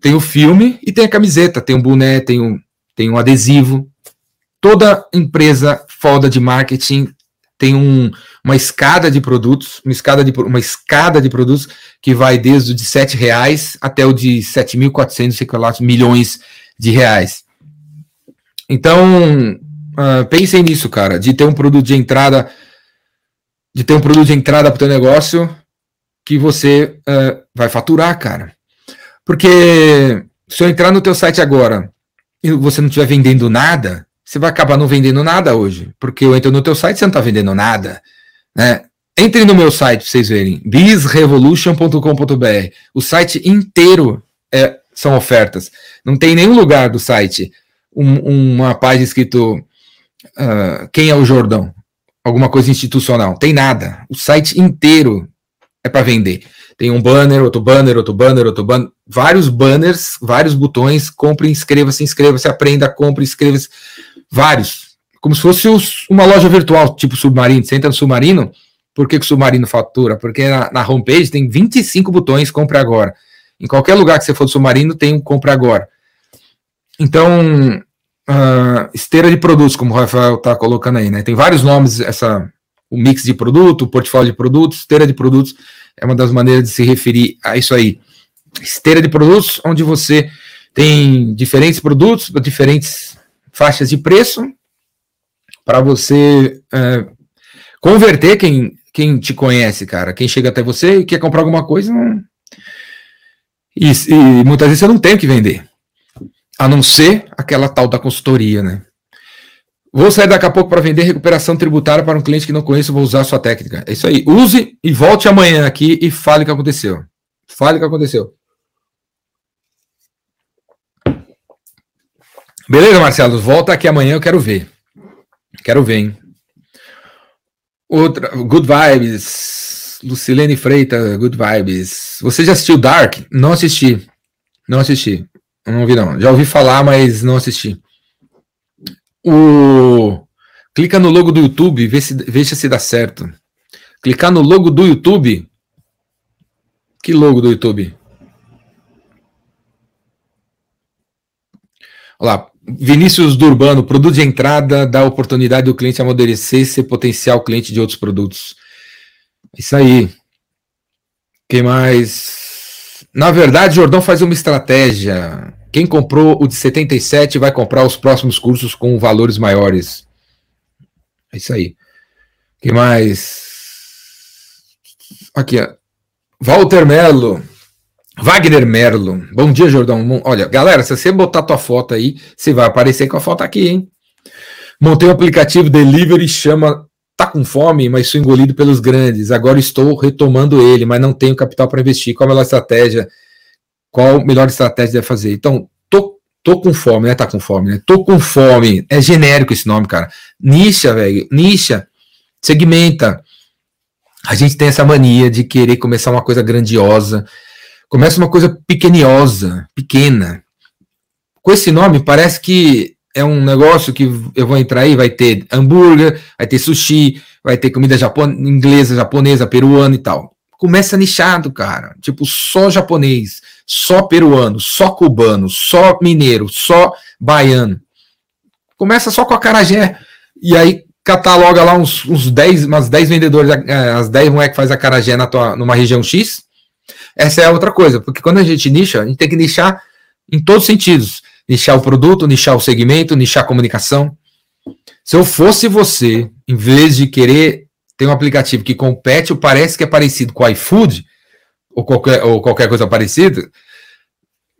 Tem o filme e tem a camiseta, tem o boné, tem o, tem um adesivo. Toda empresa foda de marketing tem um, uma escada de produtos, uma escada de, uma escada de produtos que vai desde o de R$ reais até o de 7.400 milhões de reais. Então, uh, pensem nisso, cara, de ter um produto de entrada, de ter um produto de entrada para o teu negócio que você uh, vai faturar, cara. Porque se eu entrar no teu site agora e você não estiver vendendo nada, você vai acabar não vendendo nada hoje, porque eu entro no teu site você não está vendendo nada, né? Entre no meu site para vocês verem, bizrevolution.com.br. O site inteiro é, são ofertas. Não tem nenhum lugar do site um, uma página escrito uh, quem é o Jordão, alguma coisa institucional. Tem nada. O site inteiro é para vender. Tem um banner, outro banner, outro banner, outro banner, vários banners, vários botões. Compre, inscreva-se, inscreva-se, aprenda, compre, inscreva-se. Vários. Como se fosse os, uma loja virtual, tipo submarino. Você entra no submarino, por que, que o submarino fatura? Porque na, na homepage tem 25 botões, compre agora. Em qualquer lugar que você for do submarino, tem um compre agora. Então, uh, esteira de produtos, como o Rafael está colocando aí, né? Tem vários nomes, essa, o mix de produto, o portfólio de produtos, esteira de produtos é uma das maneiras de se referir a isso aí. Esteira de produtos, onde você tem diferentes produtos, diferentes faixas de preço, para você uh, converter quem, quem te conhece, cara. Quem chega até você e quer comprar alguma coisa, não, e, e muitas vezes você não tem o que vender. A não ser aquela tal da consultoria, né? Vou sair daqui a pouco para vender recuperação tributária para um cliente que não conheço, vou usar a sua técnica. É isso aí. Use e volte amanhã aqui e fale o que aconteceu. Fale o que aconteceu. Beleza, Marcelo? Volta aqui amanhã, eu quero ver. Quero ver, hein? Outra, good vibes. Lucilene Freitas, Good Vibes. Você já assistiu Dark? Não assisti. Não assisti. Não ouvi, não. Já ouvi falar, mas não assisti. O... Clica no logo do YouTube, vê se, veja se dá certo. Clicar no logo do YouTube. Que logo do YouTube? Olha lá. Vinícius do Urbano, produto de entrada dá oportunidade do cliente amadurecer e ser potencial cliente de outros produtos. Isso aí. Quem mais? Na verdade, Jordão faz uma estratégia. Quem comprou o de 77 vai comprar os próximos cursos com valores maiores. É isso aí. Quem mais? Aqui, ó. Walter Merlo. Wagner Merlo. Bom dia, Jordão. Olha, galera, se você botar tua foto aí, você vai aparecer com a foto aqui, hein? Montei um aplicativo delivery chama tá com fome, mas sou engolido pelos grandes. Agora estou retomando ele, mas não tenho capital para investir. Qual a melhor estratégia? Qual a melhor estratégia deve fazer? Então, tô, tô com fome, né? Tá com fome, né? Tô com fome. É genérico esse nome, cara. Nicha, velho. Nicha. Segmenta. A gente tem essa mania de querer começar uma coisa grandiosa. Começa uma coisa pequeniosa, pequena. Com esse nome, parece que é um negócio que eu vou entrar aí, vai ter hambúrguer, vai ter sushi, vai ter comida japon inglesa, japonesa, peruana e tal. Começa nichado, cara. Tipo, só japonês, só peruano, só cubano, só mineiro, só baiano. Começa só com a carajé. E aí cataloga lá uns, uns 10, umas 10 vendedores, é, as 10 moleques que faz a carajé na tua, numa região X. Essa é outra coisa, porque quando a gente nicha, a gente tem que nichar em todos os sentidos nichar o produto, nichar o segmento, nichar a comunicação. Se eu fosse você, em vez de querer ter um aplicativo que compete ou parece que é parecido com o iFood, ou qualquer, ou qualquer coisa parecida,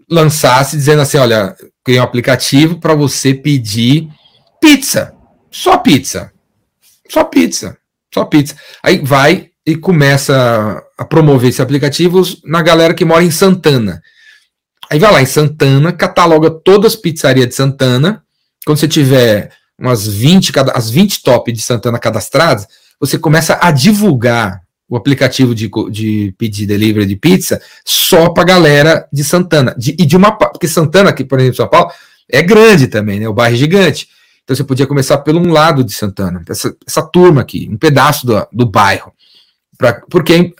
lançasse dizendo assim: olha, criei um aplicativo para você pedir pizza. Só pizza. Só pizza. Só pizza. Aí vai e começa a promover esse aplicativo na galera que mora em Santana. Aí vai lá em Santana, cataloga todas as pizzarias de Santana. Quando você tiver umas 20, as 20 top de Santana cadastradas, você começa a divulgar o aplicativo de, de pedir delivery de pizza só para galera de Santana. De, e de uma. Porque Santana, aqui, por exemplo, São Paulo, é grande também, né? O bairro é gigante. Então você podia começar pelo um lado de Santana, essa, essa turma aqui, um pedaço do, do bairro. Pra, porque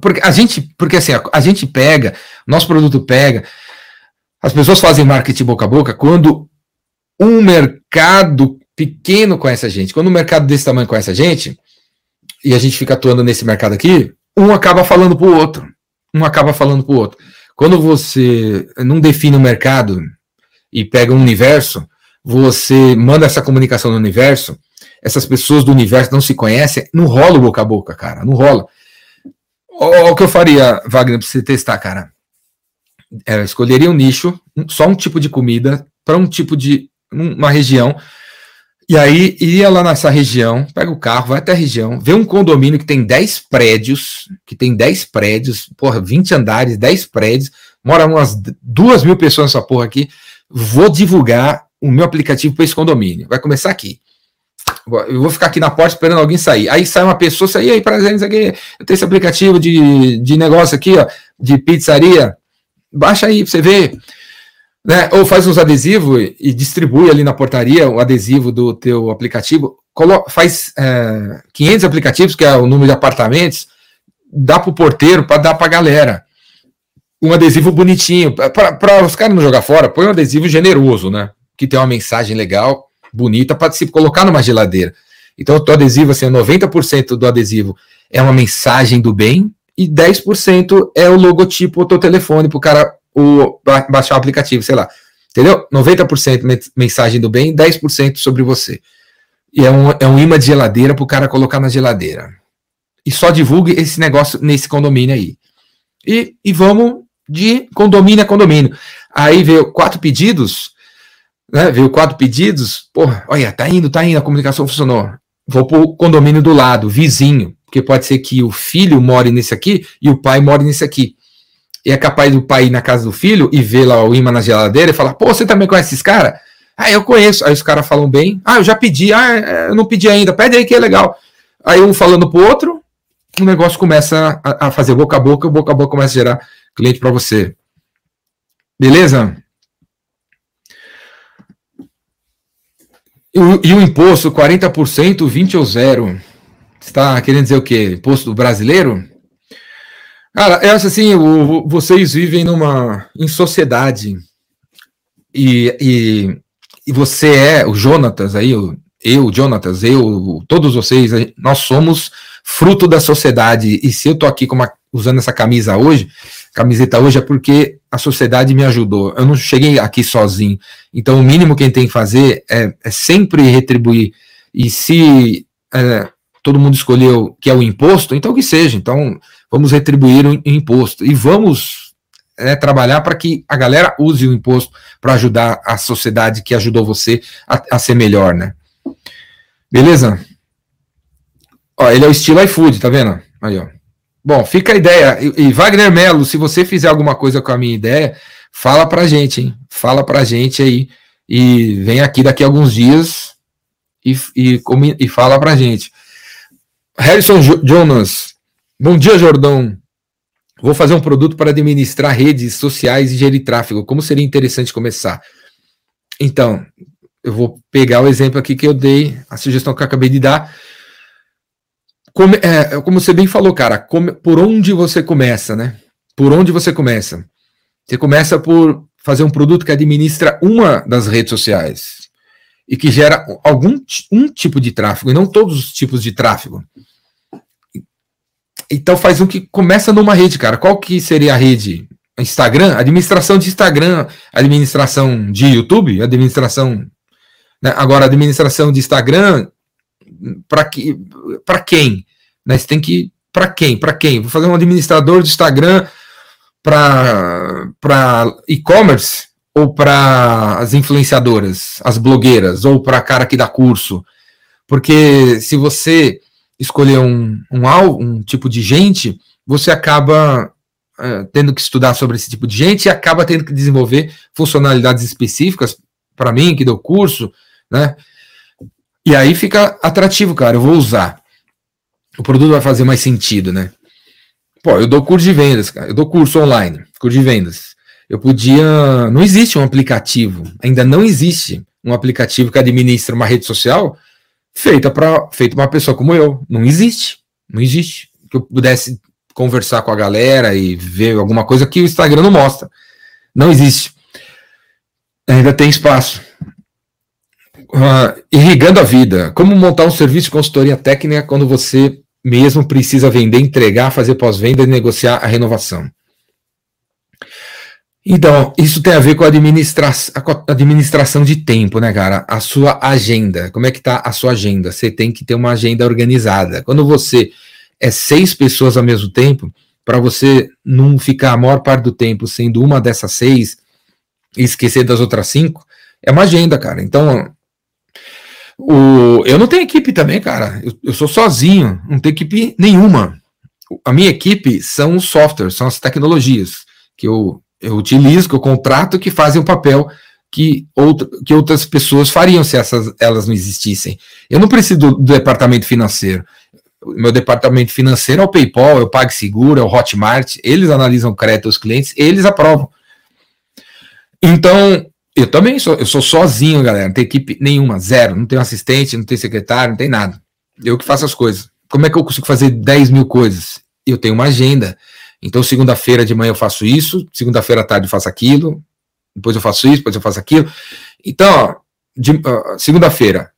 porque a gente, porque assim, a, a gente pega, nosso produto pega, as pessoas fazem marketing boca a boca quando um mercado pequeno conhece a gente. Quando um mercado desse tamanho conhece a gente, e a gente fica atuando nesse mercado aqui, um acaba falando para o outro. Um acaba falando para o outro. Quando você não define o um mercado e pega um universo, você manda essa comunicação no universo, essas pessoas do universo não se conhecem, não rola o boca a boca, cara, não rola. Olha o que eu faria, Wagner, para você testar, cara. É, escolheria um nicho, só um tipo de comida, para um tipo de. uma região. E aí ia lá nessa região, pega o carro, vai até a região, vê um condomínio que tem 10 prédios, que tem 10 prédios, porra, 20 andares, 10 prédios, mora umas duas mil pessoas nessa porra aqui. Vou divulgar o meu aplicativo para esse condomínio. Vai começar aqui. Eu vou ficar aqui na porta esperando alguém sair. Aí sai uma pessoa, sai aí, prazer, aqui. Eu tenho esse aplicativo de, de negócio aqui, ó, de pizzaria. Baixa aí pra você ver. Né? Ou faz uns adesivos e distribui ali na portaria o adesivo do teu aplicativo. Colo faz é, 500 aplicativos, que é o número de apartamentos, dá pro porteiro para dar pra galera. Um adesivo bonitinho. Para os caras não jogar fora, põe um adesivo generoso, né? Que tem uma mensagem legal bonita para se colocar numa geladeira. Então, o adesivo, assim, 90% do adesivo é uma mensagem do bem e 10% é o logotipo do telefone para o cara baixar o aplicativo, sei lá. Entendeu? 90% mensagem do bem, 10% sobre você. E é um, é um imã de geladeira para o cara colocar na geladeira. E só divulgue esse negócio nesse condomínio aí. E, e vamos de condomínio a condomínio. Aí veio quatro pedidos, né? Veio quatro pedidos, porra, olha, tá indo, tá indo, a comunicação funcionou. Vou pro condomínio do lado, vizinho, porque pode ser que o filho more nesse aqui e o pai more nesse aqui. E é capaz do pai ir na casa do filho e ver lá o imã na geladeira e falar, pô, você também conhece esses caras? Ah, eu conheço. Aí os caras falam bem. Ah, eu já pedi. Ah, eu não pedi ainda. Pede aí que é legal. Aí um falando pro outro, o negócio começa a, a fazer boca a boca, boca a boca começa a gerar cliente para você. Beleza? E o, imposto, 40%, 20 ou zero. Está querendo dizer o quê? Imposto brasileiro? Cara, eu acho assim, o, vocês vivem numa em sociedade e, e, e você é o Jonatas aí, eu, Jonatas, eu, todos vocês, nós somos fruto da sociedade. E se eu tô aqui uma, usando essa camisa hoje, camiseta hoje é porque a sociedade me ajudou. Eu não cheguei aqui sozinho. Então, o mínimo que a gente tem que fazer é, é sempre retribuir. E se é, todo mundo escolheu que é o imposto, então que seja. Então, vamos retribuir o imposto. E vamos é, trabalhar para que a galera use o imposto para ajudar a sociedade que ajudou você a, a ser melhor, né? Beleza? Ó, ele é o estilo iFood, tá vendo? Aí, ó. Bom, fica a ideia. E, e Wagner Melo, se você fizer alguma coisa com a minha ideia, fala pra gente, hein? Fala pra gente aí. E vem aqui daqui a alguns dias e, e, e fala pra gente. Harrison Jonas. Bom dia, Jordão. Vou fazer um produto para administrar redes sociais e gerir tráfego. Como seria interessante começar? Então, eu vou pegar o exemplo aqui que eu dei, a sugestão que eu acabei de dar. Como, é, como você bem falou, cara, por onde você começa, né? Por onde você começa? Você começa por fazer um produto que administra uma das redes sociais e que gera algum um tipo de tráfego, e não todos os tipos de tráfego. Então faz um que começa numa rede, cara. Qual que seria a rede? Instagram, administração de Instagram, administração de YouTube, administração. Né? Agora, administração de Instagram, para que, quem? Né? Você tem que para quem? Para quem? Vou fazer um administrador de Instagram para e-commerce ou para as influenciadoras, as blogueiras ou para cara que dá curso? Porque se você escolher um, um, um tipo de gente, você acaba uh, tendo que estudar sobre esse tipo de gente e acaba tendo que desenvolver funcionalidades específicas para mim, que deu curso, né? E aí fica atrativo, cara. Eu vou usar. O produto vai fazer mais sentido, né? Pô, eu dou curso de vendas, cara. Eu dou curso online, curso de vendas. Eu podia. Não existe um aplicativo, ainda não existe um aplicativo que administra uma rede social feita para feita uma pessoa como eu. Não existe. Não existe. Que eu pudesse conversar com a galera e ver alguma coisa que o Instagram não mostra. Não existe. Ainda tem espaço uh, irrigando a vida. Como montar um serviço de consultoria técnica quando você mesmo precisa vender, entregar, fazer pós-venda e negociar a renovação. Então, isso tem a ver com a, administra a administração de tempo, né, cara? A sua agenda. Como é que tá a sua agenda? Você tem que ter uma agenda organizada. Quando você é seis pessoas ao mesmo tempo, para você não ficar a maior parte do tempo sendo uma dessas seis e esquecer das outras cinco, é uma agenda, cara. Então, O, eu não tenho equipe também, cara. Eu, eu sou sozinho, não tenho equipe nenhuma. A minha equipe são os softwares, são as tecnologias que eu, eu utilizo, que eu contrato, que fazem o papel que, que outras pessoas fariam se essas, elas não existissem. Eu não preciso do, do departamento financeiro. Meu departamento financeiro é o PayPal, é o PagSeguro, é o Hotmart. Eles analisam crédito dos clientes, eles aprovam. Então, eu também sou, eu sou sozinho, galera. Não tem equipe nenhuma, zero. Não tenho assistente, não tenho secretário, não tem nada. Eu que faço as coisas. Como é que eu consigo fazer 10 mil coisas? Eu tenho uma agenda. Então, segunda-feira de manhã eu faço isso, segunda-feira à tarde eu faço aquilo, depois eu faço isso, depois eu faço aquilo. Então, segunda-feira,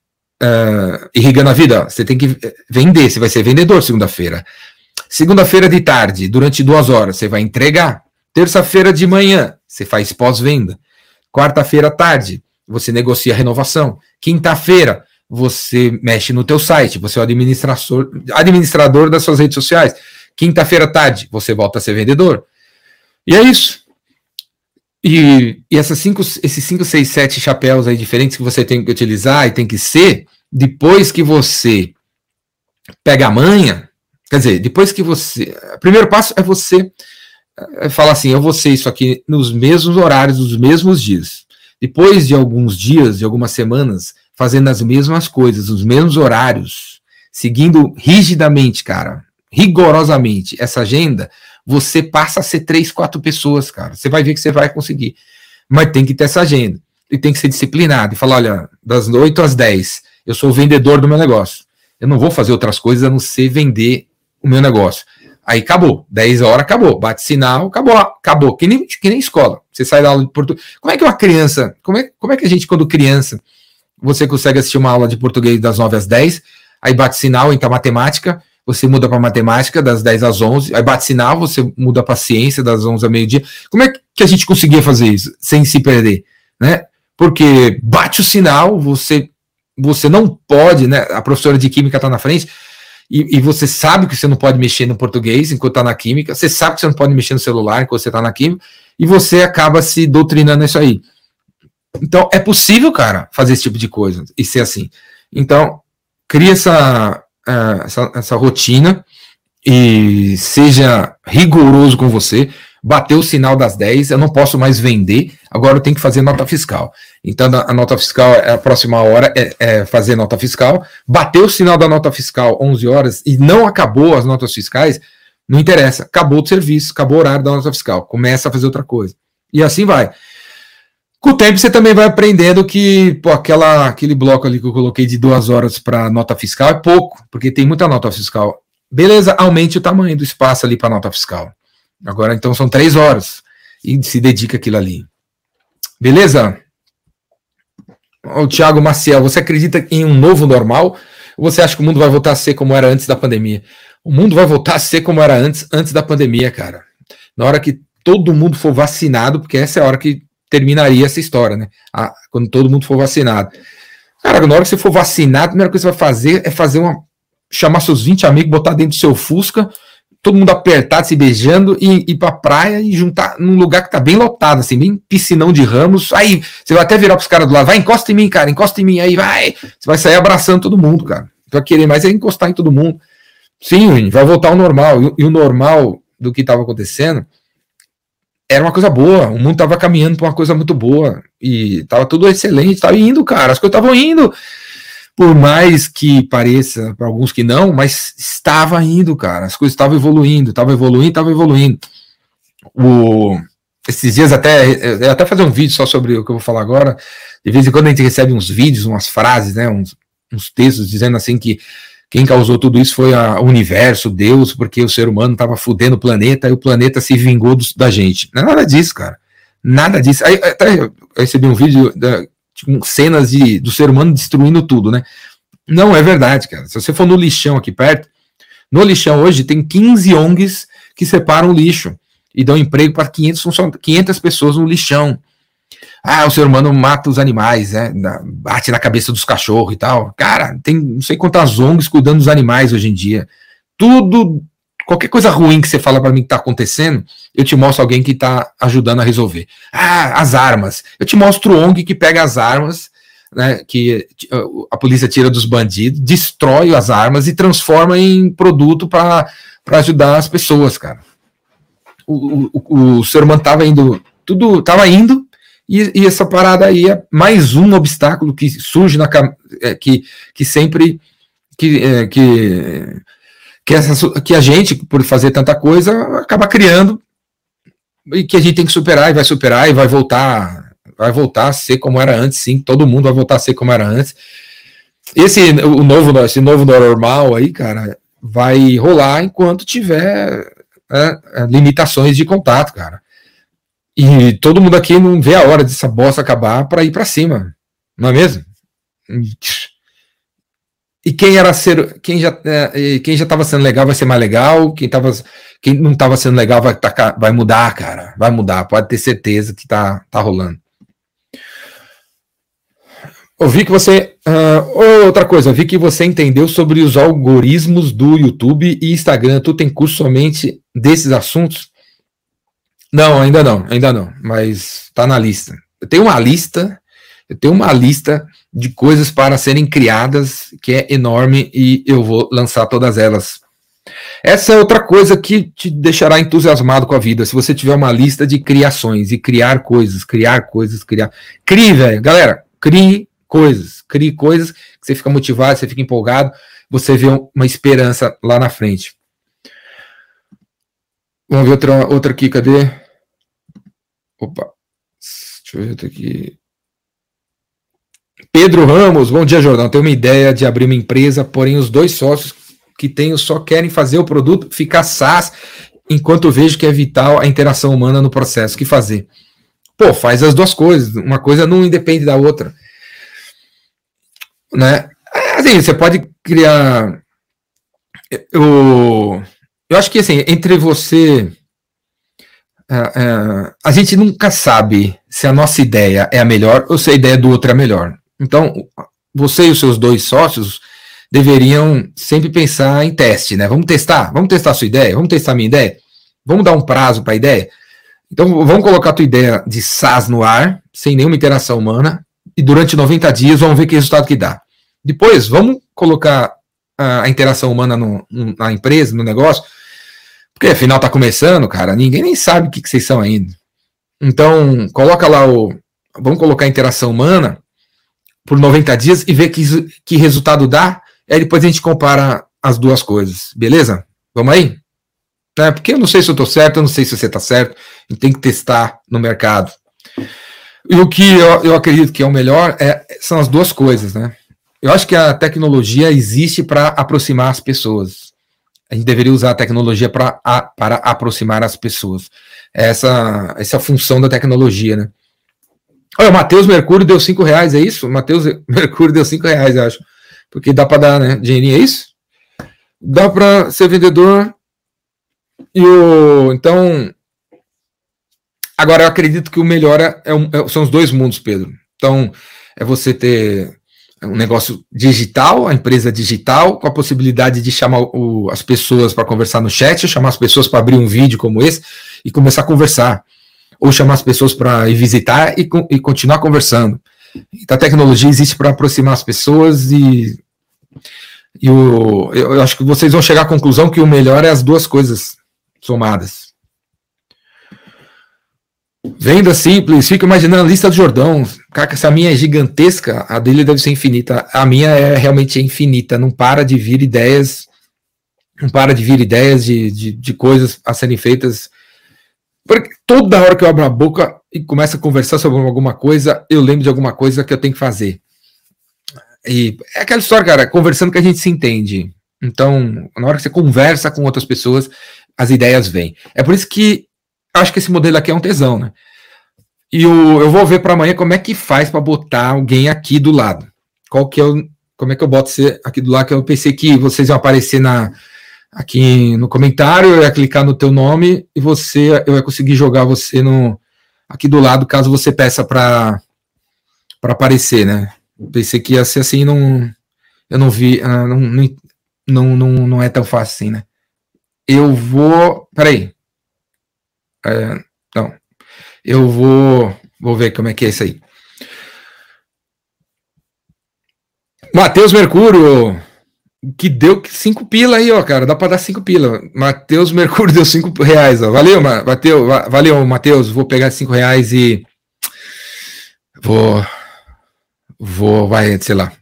uh, irrigando a vida, você tem que vender, você vai ser vendedor segunda-feira. Segunda-feira de tarde, durante duas horas, você vai entregar. Terça-feira de manhã, você faz pós-venda. Quarta-feira à tarde, você negocia a renovação. Quinta-feira, você mexe no teu site, você é o administrador, administrador das suas redes sociais. Quinta-feira à tarde, você volta a ser vendedor. E é isso. E, e essas cinco, esses 5, 6, 7 chapéus aí diferentes que você tem que utilizar e tem que ser, depois que você pega a manha, quer dizer, depois que você. O primeiro passo é você é falar assim: eu vou ser isso aqui nos mesmos horários, nos mesmos dias. Depois de alguns dias, de algumas semanas, fazendo as mesmas coisas, nos mesmos horários, seguindo rigidamente, cara, rigorosamente essa agenda, você passa a ser três, quatro pessoas, cara. Você vai ver que você vai conseguir. Mas tem que ter essa agenda. E tem que ser disciplinado. E falar: olha, das 8 às 10, eu sou o vendedor do meu negócio. Eu não vou fazer outras coisas a não ser vender o meu negócio. Aí acabou. 10 horas acabou. Bate sinal, acabou. Acabou. Que nem, que nem escola. Você sai da aula de português. Como é que uma criança. Como é, como é que a gente, quando criança, você consegue assistir uma aula de português das 9 às 10, aí bate sinal, entra matemática, você muda para matemática das 10 às 11, aí bate sinal, você muda para ciência das 11 ao meio-dia. Como é que a gente conseguia fazer isso sem se perder, né? Porque bate o sinal, você você não pode, né? A professora de química está na frente e, e, você sabe que você não pode mexer no português enquanto está na química, você sabe que você não pode mexer no celular enquanto você está na química e você acaba se doutrinando isso aí. Então é possível, cara, fazer esse tipo de coisa e ser assim. Então cria essa uh, essa, essa rotina e seja rigoroso com você. Bateu o sinal das 10, eu não posso mais vender, agora eu tenho que fazer nota fiscal. Então, a nota fiscal, a próxima hora é, é, fazer nota fiscal. Bateu o sinal da nota fiscal 11 horas e não acabou as notas fiscais, não interessa, acabou o serviço, acabou o horário da nota fiscal, começa a fazer outra coisa. E assim vai. Com o tempo você também vai aprendendo que pô, aquela, aquele bloco ali que eu coloquei de duas horas para nota fiscal é pouco, porque tem muita nota fiscal. Beleza, aumente o tamanho do espaço ali para nota fiscal. Agora então são três horas e se dedica aquilo ali. Beleza? O Thiago Maciel, você acredita em um novo normal? Ou você acha que o mundo vai voltar a ser como era antes da pandemia? O mundo vai voltar a ser como era antes, antes da pandemia, cara. Na hora que todo mundo for vacinado, porque essa é a hora que terminaria essa história, né? Ah, quando todo mundo for vacinado. Cara, na hora que você for vacinado, a primeira coisa que você vai fazer é fazer uma. chamar seus 20 amigos, botar dentro do seu Fusca, todo mundo apertado, se beijando, e ir pra praia e juntar num lugar que tá bem lotado, assim, bem piscinão de ramos. Aí você vai até virar pros caras do lado, vai, encosta em mim, cara, encosta em mim, aí vai. Você vai sair abraçando todo mundo, cara. Vai querer mais é encostar em todo mundo. Sim, vai voltar ao normal. E, e o normal do que estava acontecendo era uma coisa boa, o mundo estava caminhando para uma coisa muito boa e estava tudo excelente, estava indo, cara, as coisas estavam indo, por mais que pareça para alguns que não, mas estava indo, cara, as coisas estavam evoluindo, estava evoluindo, estava evoluindo. O, esses dias até, eu até fazer um vídeo só sobre o que eu vou falar agora. De vez em quando a gente recebe uns vídeos, umas frases, né, uns, uns textos dizendo assim que quem causou tudo isso foi o universo, Deus, porque o ser humano estava fudendo o planeta e o planeta se vingou da gente. Não é nada disso, cara. Nada disso. Aí, até eu recebi um vídeo da, tipo, cenas de, do ser humano destruindo tudo, né? Não é verdade, cara. Se você for no lixão aqui perto, no lixão hoje tem 15 ONGs que separam lixo e dão emprego para 500, 500 pessoas no lixão. Ah, o ser humano mata os animais, né? Bate na cabeça dos cachorros e tal. Cara, tem não sei quantas ONGs cuidando dos animais hoje em dia. Tudo, qualquer coisa ruim que você fala para mim que tá acontecendo, eu te mostro alguém que tá ajudando a resolver. Ah, as armas. Eu te mostro ONG que pega as armas, né, que a polícia tira dos bandidos, destrói as armas e transforma em produto para ajudar as pessoas, cara. O, o, o ser humano estava indo, tudo estava indo, e, e, essa parada aí é mais um obstáculo que surge na é, que, que sempre que, é, que, que, essa, que a gente, por fazer tanta coisa, acaba criando e que a gente tem que superar e vai superar e vai voltar, vai voltar a ser como era antes, sim, todo mundo vai voltar a ser como era antes. Esse o novo, esse novo normal aí, cara, vai rolar enquanto tiver é, é, limitações de contato, cara. E todo mundo aqui não vê a hora dessa bosta acabar para ir para cima, não é mesmo? E quem era ser, quem já, é, quem já estava sendo legal vai ser mais legal, quem tava, quem não estava sendo legal vai, tá, vai mudar, cara, vai mudar, pode ter certeza que tá, tá rolando. Ouvi que você. Uh, outra coisa, vi que você entendeu sobre os algoritmos do YouTube e Instagram. Tu tem curso somente desses assuntos? Não, ainda não, ainda não, mas tá na lista. Eu tenho uma lista, eu tenho uma lista de coisas para serem criadas que é enorme e eu vou lançar todas elas. Essa é outra coisa que te deixará entusiasmado com a vida. Se você tiver uma lista de criações e criar coisas, criar coisas, criar. Crie, velho. Galera, crie coisas. Crie coisas que você fica motivado, você fica empolgado, você vê uma esperança lá na frente. Vamos ver outra, outra aqui, cadê? Opa. Deixa eu ver aqui. Pedro Ramos, bom dia, Jordão. Tenho uma ideia de abrir uma empresa, porém os dois sócios que tenho só querem fazer o produto ficar SaaS, enquanto vejo que é vital a interação humana no processo. O que fazer? Pô, faz as duas coisas. Uma coisa não independe da outra. Né? Assim, você pode criar. Eu, eu acho que assim, entre você é, é, a gente nunca sabe se a nossa ideia é a melhor ou se a ideia do outro é a melhor. Então, você e os seus dois sócios deveriam sempre pensar em teste, né? Vamos testar, vamos testar a sua ideia, vamos testar a minha ideia, vamos dar um prazo para a ideia. Então, vamos colocar a tua ideia de SaaS no ar, sem nenhuma interação humana, e durante 90 dias vamos ver que resultado que dá. Depois, vamos colocar a, interação humana no, na empresa, no negócio, porque afinal tá começando, cara, ninguém nem sabe o que, que vocês são ainda. Então, coloca lá o. Vamos colocar a interação humana por 90 dias e ver que, que resultado dá. Aí depois a gente compara as duas coisas, beleza? Vamos aí? É, porque eu não sei se eu tô certo, eu não sei se você tá certo. A gente tem que testar no mercado. E o que eu, eu acredito que é o melhor é, são as duas coisas, né? Eu acho que a tecnologia existe para aproximar as pessoas a gente deveria usar a tecnologia para aproximar as pessoas. Essa, essa é a função da tecnologia, né? Olha, o Matheus Mercúrio deu cinco reais, é isso? Matheus Mercúrio deu cinco reais, eu acho. Porque dá para dar, né? Dinheirinho, é isso? Dá para ser vendedor. E o. Então. Agora, eu acredito que o melhor é, é, são os dois mundos, Pedro. Então, é você ter um negócio digital, a empresa digital, com a possibilidade de chamar o, as pessoas para conversar no chat, chamar as pessoas para abrir um vídeo como esse e começar a conversar. Ou chamar as pessoas para ir visitar e, e continuar conversando. Então, a tecnologia existe para aproximar as pessoas e, e o, eu, acho que vocês vão chegar à conclusão que o melhor é as duas coisas somadas. Venda simples, fica imaginando a lista do Jordão. Cara, essa minha é gigantesca, a dele deve ser infinita. A minha é realmente infinita, não para de vir ideias, não para de vir ideias de, de, de coisas a serem feitas. Porque toda hora que eu abro a boca e começo a conversar sobre alguma coisa, eu lembro de alguma coisa que eu tenho que fazer. E é aquela história, cara, conversando que a gente se entende. Então, na hora que você conversa com outras pessoas, as ideias vêm. É por isso que acho que esse modelo aqui é um tesão, né? E o, eu vou ver para amanhã como é que faz para botar alguém aqui do lado. Qual que é o, como é que eu boto você aqui do lado? Que eu pensei que vocês iam aparecer na aqui no comentário, eu ia clicar no teu nome e você eu ia conseguir jogar você no aqui do lado, caso você peça para para aparecer, né? Pensei que ia ser assim, não eu não vi, uh, não, não, não, não é tão fácil assim, né? Eu vou, peraí, é, não. Eu vou, vou ver como é que é isso aí. Matheus Mercúrio, que deu cinco pila aí, ó, cara. Dá para dar cinco pila. Matheus Mercúrio deu cinco reais, ó. Valeu, Mateus, valeu, Matheus. Vou pegar cinco reais e vou, vou, vai, sei lá.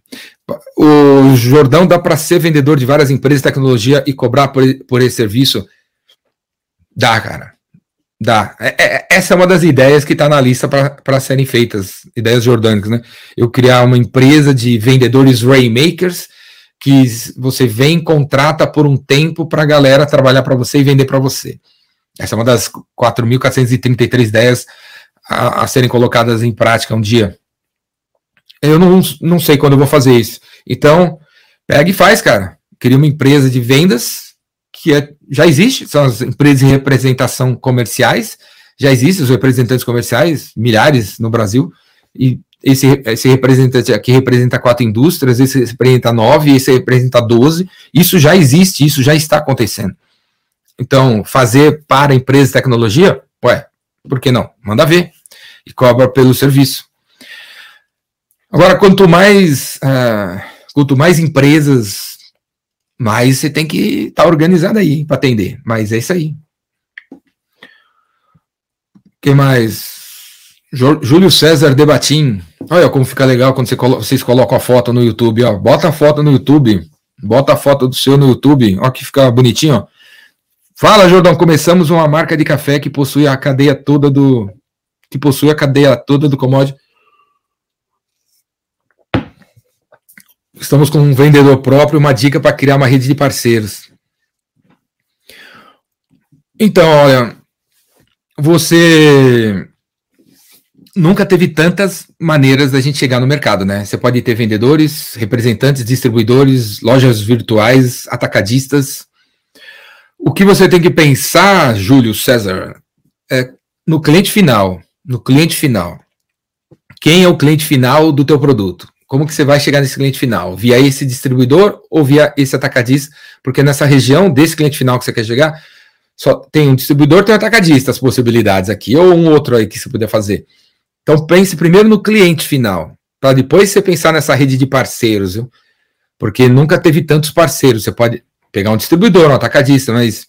O Jordão dá para ser vendedor de várias empresas de tecnologia e cobrar por, por esse serviço? Dá, cara. Dá. É, é, essa é uma das ideias que está na lista para serem feitas, ideias jordânicas, né? Eu criar uma empresa de vendedores Raymakers que você vem, contrata por um tempo para a galera trabalhar para você e vender para você. Essa é uma das 4.433 ideias a, a, serem colocadas em prática um dia. Eu não, não sei quando eu vou fazer isso. Então, pega e faz, cara. Cria uma empresa de vendas que é, já existe, são as empresas de representação comerciais, já existem os representantes comerciais, milhares no Brasil, e esse, esse representante aqui representa quatro indústrias, esse representa nove, esse representa doze. Isso já existe, isso já está acontecendo. Então, fazer para empresa de tecnologia, ué, por que não? Manda ver. E cobra pelo serviço. Agora, quanto mais, uh, quanto mais empresas, mais você tem que estar tá organizado aí para atender. Mas é isso aí. Quem mais? Júlio César Debatim. Olha como fica legal quando você colo vocês colocam a foto no YouTube, ó. Bota a foto no YouTube. Bota a foto do seu no YouTube. Ó, que fica bonitinho, ó. Fala, Jordão. Começamos uma marca de café que possui a cadeia toda do. Que possui a cadeia toda do commodity. Estamos com um vendedor próprio, uma dica para criar uma rede de parceiros. Então, olha, você nunca teve tantas maneiras da gente chegar no mercado, né? Você pode ter vendedores, representantes, distribuidores, lojas virtuais, atacadistas. O que você tem que pensar, Júlio César, é no cliente final. No cliente final. Quem é o cliente final do teu produto? Como que você vai chegar nesse cliente final? Via esse distribuidor ou via esse atacadista? Porque nessa região desse cliente final que você quer chegar, só tem um distribuidor, tem um atacadista, as possibilidades aqui, ou um outro aí que você puder fazer. Então pense primeiro no cliente final, para depois você pensar nessa rede de parceiros, viu? Porque nunca teve tantos parceiros. Você pode pegar um distribuidor, um atacadista, mas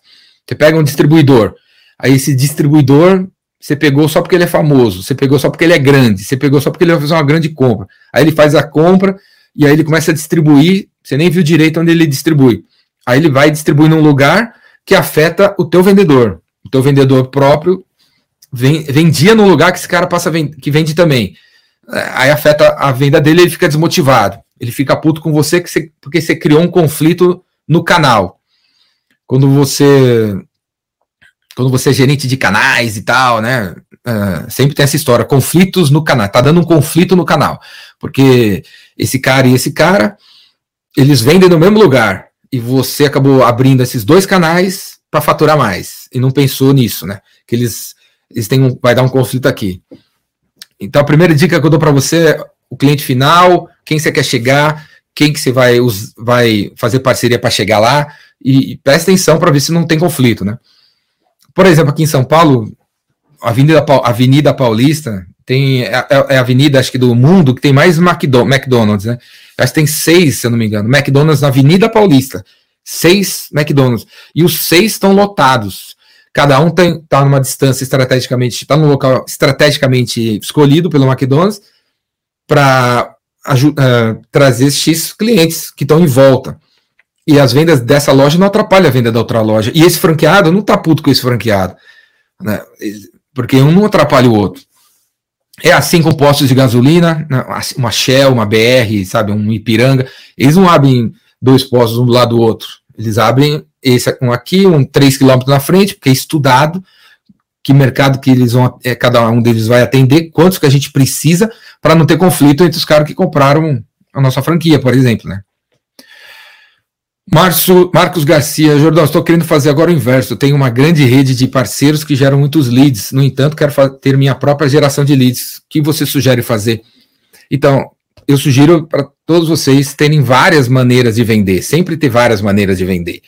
você pega um distribuidor, aí esse distribuidor você pegou só porque ele é famoso, você pegou só porque ele é grande, você pegou só porque ele vai fazer uma grande compra. Aí ele faz a compra e aí ele começa a distribuir, você nem viu direito onde ele distribui. Aí ele vai distribuir num lugar que afeta o teu vendedor. O teu vendedor próprio vendia no lugar que esse cara passa que vende também. É, aí afeta a venda dele, ele fica desmotivado. Ele fica puto com você, que você porque você criou um conflito no canal. Quando você quando você é gerente de canais e tal, né? Uh, sempre tem essa história, conflitos no canal. Tá dando um conflito no canal, porque esse cara e esse cara eles vendem no mesmo lugar e você acabou abrindo esses dois canais para faturar mais e não pensou nisso, né? Que eles eles têm um, vai dar um conflito aqui. Então a primeira dica que eu dou para você é o cliente final, quem você quer chegar, quem que você vai, vai fazer parceria para chegar lá e, e presta atenção para ver se não tem conflito, né? Por exemplo, aqui em São Paulo, a Avenida, Avenida Paulista tem é, é, é, a avenida acho que do mundo que tem mais McDonald's, né? Acho que tem seis, se eu não me engano, McDonald's na Avenida Paulista, seis McDonald's e os seis estão lotados. Cada um está numa distância estrategicamente, está num local estrategicamente escolhido pelo McDonald's para uh, é, trazer X clientes que estão em volta. E as vendas dessa loja não atrapalham a venda da outra loja. E esse franqueado não está puto com esse franqueado. Né? Porque um não atrapalha o outro. É assim com postos de gasolina, né? uma Shell, uma BR, sabe, um Ipiranga. Eles não abrem dois postos um do lado do outro. Eles abrem esse um aqui, um 3 km na frente, porque é estudado que mercado que eles vão, é, cada um deles vai atender, quantos que a gente precisa para não ter conflito entre os caras que compraram a nossa franquia, por exemplo, né? Marcio, Marcos Garcia, Jordão, estou querendo fazer agora o inverso. Tenho uma grande rede de parceiros que geram muitos leads. No entanto, quero ter minha própria geração de leads. O que você sugere fazer? Então, eu sugiro para todos vocês terem várias maneiras de vender. Sempre ter várias maneiras de vender.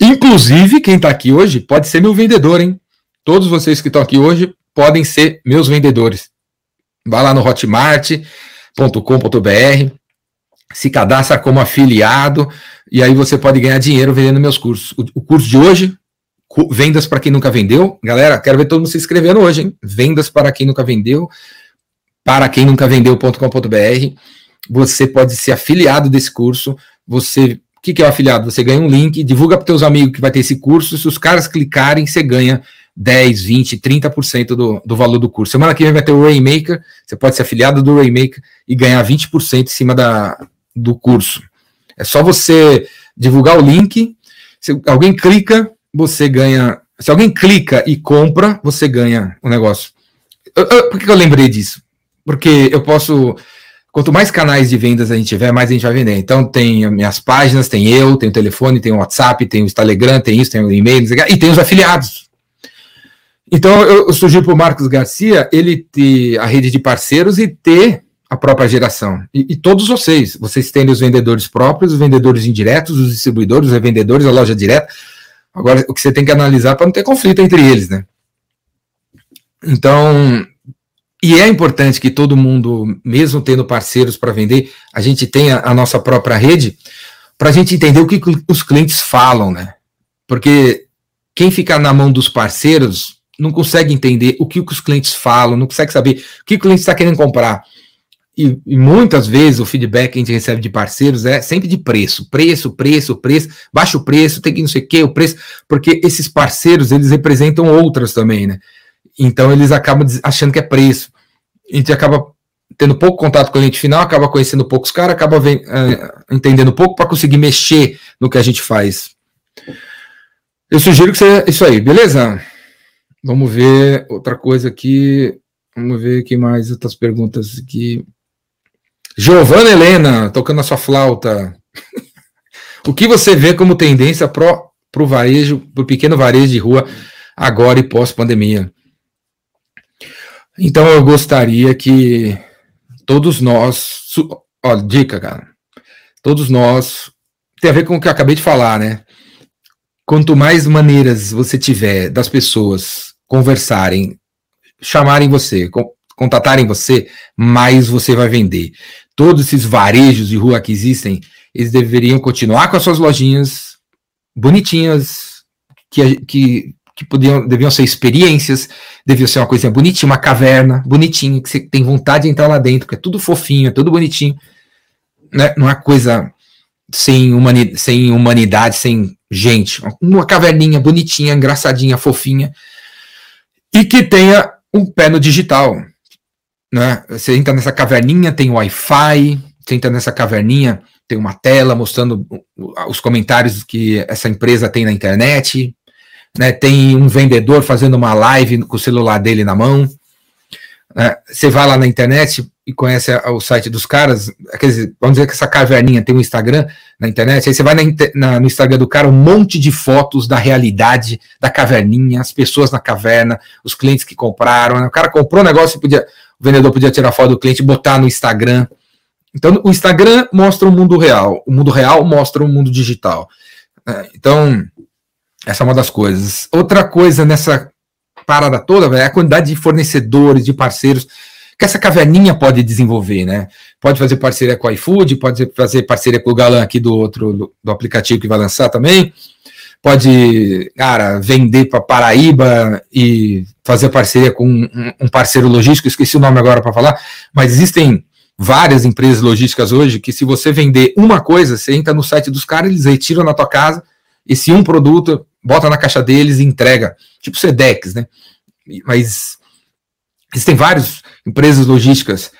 Inclusive, quem está aqui hoje pode ser meu vendedor, hein? Todos vocês que estão aqui hoje podem ser meus vendedores. Vá lá no hotmart.com.br, se cadastra como afiliado e aí você pode ganhar dinheiro vendendo meus cursos. O, curso de hoje, vendas para quem nunca vendeu. Galera, quero ver todo mundo se inscrevendo hoje, hein? Vendas para quem nunca vendeu, para quem nunca vendeu.com.br. Você pode ser afiliado desse curso. Você, o que, que é o afiliado? Você ganha um link, divulga para teus amigos que vai ter esse curso. Se os caras clicarem, você ganha 10, 20, 30% do, do valor do curso. Semana que vem vai ter o Rainmaker. Você pode ser afiliado do Rainmaker e ganhar 20% em cima da, do curso. É só você divulgar o link. Se alguém clica, você ganha. Se alguém clica e compra, você ganha o negócio. Eu, eu, por que eu lembrei disso? Porque eu posso. Quanto mais canais de vendas a gente tiver, mais a gente vai vender. Então tem minhas páginas, tem eu, tem o telefone, tem o WhatsApp, tem o Telegram, tem isso, tem o e-mail, e tem os afiliados. Então eu, eu sugiro para o Marcos Garcia ele ter a rede de parceiros e ter a própria geração. E, e, todos vocês, vocês têm os vendedores próprios, os vendedores indiretos, os distribuidores, os revendedores, a loja direta. Agora, o que você tem que analisar para não ter conflito entre eles, né? Então, e é importante que todo mundo, mesmo tendo parceiros para vender, a gente tenha a nossa própria rede para a gente entender o que os clientes falam, né? Porque quem fica na mão dos parceiros não consegue entender o que os clientes falam, não consegue saber o que o cliente está querendo comprar. E, e, muitas vezes o feedback que a gente recebe de parceiros é sempre de preço, preço, preço, preço, baixa o preço, tem que não sei o que, o preço, porque esses parceiros eles representam outras também, né? Então eles acabam achando que é preço. A gente acaba tendo pouco contato com o cliente final, acaba conhecendo poucos caras, acaba vem, uh, entendendo pouco para conseguir mexer no que a gente faz. Eu sugiro que seja isso aí, beleza? Vamos ver outra coisa aqui. Vamos ver que mais outras perguntas aqui. Giovana Helena, tocando a sua flauta. o que você vê como tendência para o varejo, para o pequeno varejo de rua, agora e pós-pandemia? Então eu gostaria que todos nós. Dica, cara. Todos nós. Tem a ver com o que eu acabei de falar, né? Quanto mais maneiras você tiver das pessoas conversarem, chamarem você, contatarem você, mais você vai vender todos esses varejos de rua que existem, eles deveriam continuar com as suas lojinhas bonitinhas, que, que, que podiam, deviam ser experiências, devia ser uma coisa bonitinha, uma caverna bonitinha, que você tem vontade de entrar lá dentro, que é tudo fofinho, é tudo bonitinho. Né? Não é coisa sem, humani sem humanidade, sem gente. Uma caverninha bonitinha, engraçadinha, fofinha, e que tenha um pé no digital né? Você entra nessa caverninha, tem Wi-Fi, você entra nessa caverninha, tem uma tela mostrando os comentários que essa empresa tem na internet, né? Tem um vendedor fazendo uma live com o celular dele na mão. Né? Você vai lá na internet e conhece o site dos caras, quer dizer, vamos dizer que essa caverninha tem um Instagram na internet, aí você vai na, na, no Instagram do cara, um monte de fotos da realidade da caverninha, as pessoas na caverna, os clientes que compraram, né? o cara comprou um negócio e podia, o vendedor podia tirar foto do cliente e botar no Instagram. Então, o Instagram mostra o mundo real, o mundo real mostra o mundo digital. É, então, essa é uma das coisas. Outra coisa nessa parada toda é a quantidade de fornecedores, de parceiros que essa caverninha pode desenvolver, né? Pode fazer parceria com o iFood, pode fazer parceria com o Galan aqui do outro do aplicativo que vai lançar também pode, cara, vender para Paraíba e fazer parceria com um, um parceiro logístico, esqueci o nome agora para falar, mas existem várias empresas logísticas hoje que se você vender uma coisa, você entra no site dos caras, eles retiram na tua casa esse um produto, bota na caixa deles e entrega, tipo Sedex, né? Mas existem várias empresas logísticas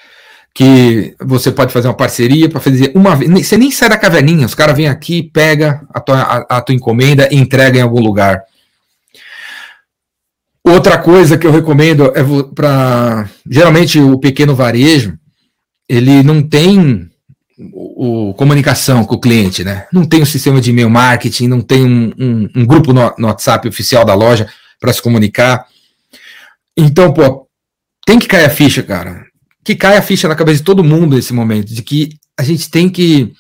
que você pode fazer uma parceria para fazer uma vez. Você nem sai da caverninha, os caras vêm aqui, pega a tua, a, a tua encomenda e entrega em algum lugar. Outra coisa que eu recomendo é para geralmente o pequeno varejo, ele não tem o, o, comunicação com o cliente, né? Não tem um sistema de e-mail marketing, não tem um, um, um grupo no, no WhatsApp oficial da loja para se comunicar. Então, pô, tem que cair a ficha, cara que cai a ficha na cabeça de todo mundo nesse momento, de que a gente tem que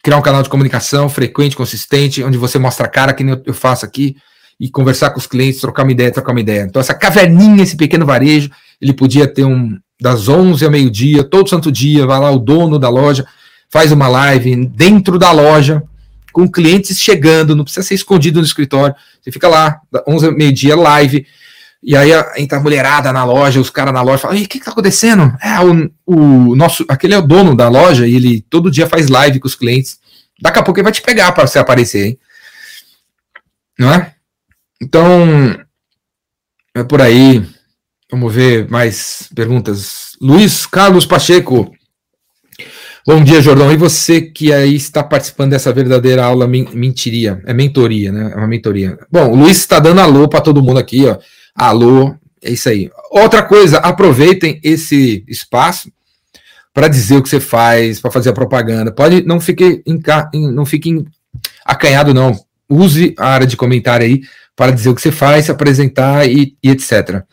criar um canal de comunicação frequente, consistente, onde você mostra a cara, que eu faço aqui, e conversar com os clientes, trocar uma ideia, trocar uma ideia. Então, essa caverninha, esse pequeno varejo, ele podia ter um das 11 ao meio-dia, todo santo dia, vai lá o dono da loja, faz uma live dentro da loja, com clientes chegando, não precisa ser escondido no escritório. Você fica lá, 11 meio-dia, live, e aí entra a mulherada na loja, os caras na loja falam: o que, tá acontecendo? É, o, o nosso, aquele é o dono da loja e ele todo dia faz live com os clientes. Daqui a pouco ele vai te pegar para você aparecer, hein? Não é? Então, é por aí. Vamos ver mais perguntas. Luiz Carlos Pacheco. Bom dia, Jordão. E você que aí está participando dessa verdadeira aula mentiria? É mentoria, né? É uma mentoria. Bom, o Luiz está dando alô para todo mundo aqui, ó. Alô, é isso aí. Outra coisa, aproveitem esse espaço para dizer o que você faz, para fazer a propaganda. Pode, não fique, não fique acanhado, não. Use a área de comentário aí para dizer o que você faz, se apresentar e, e etc.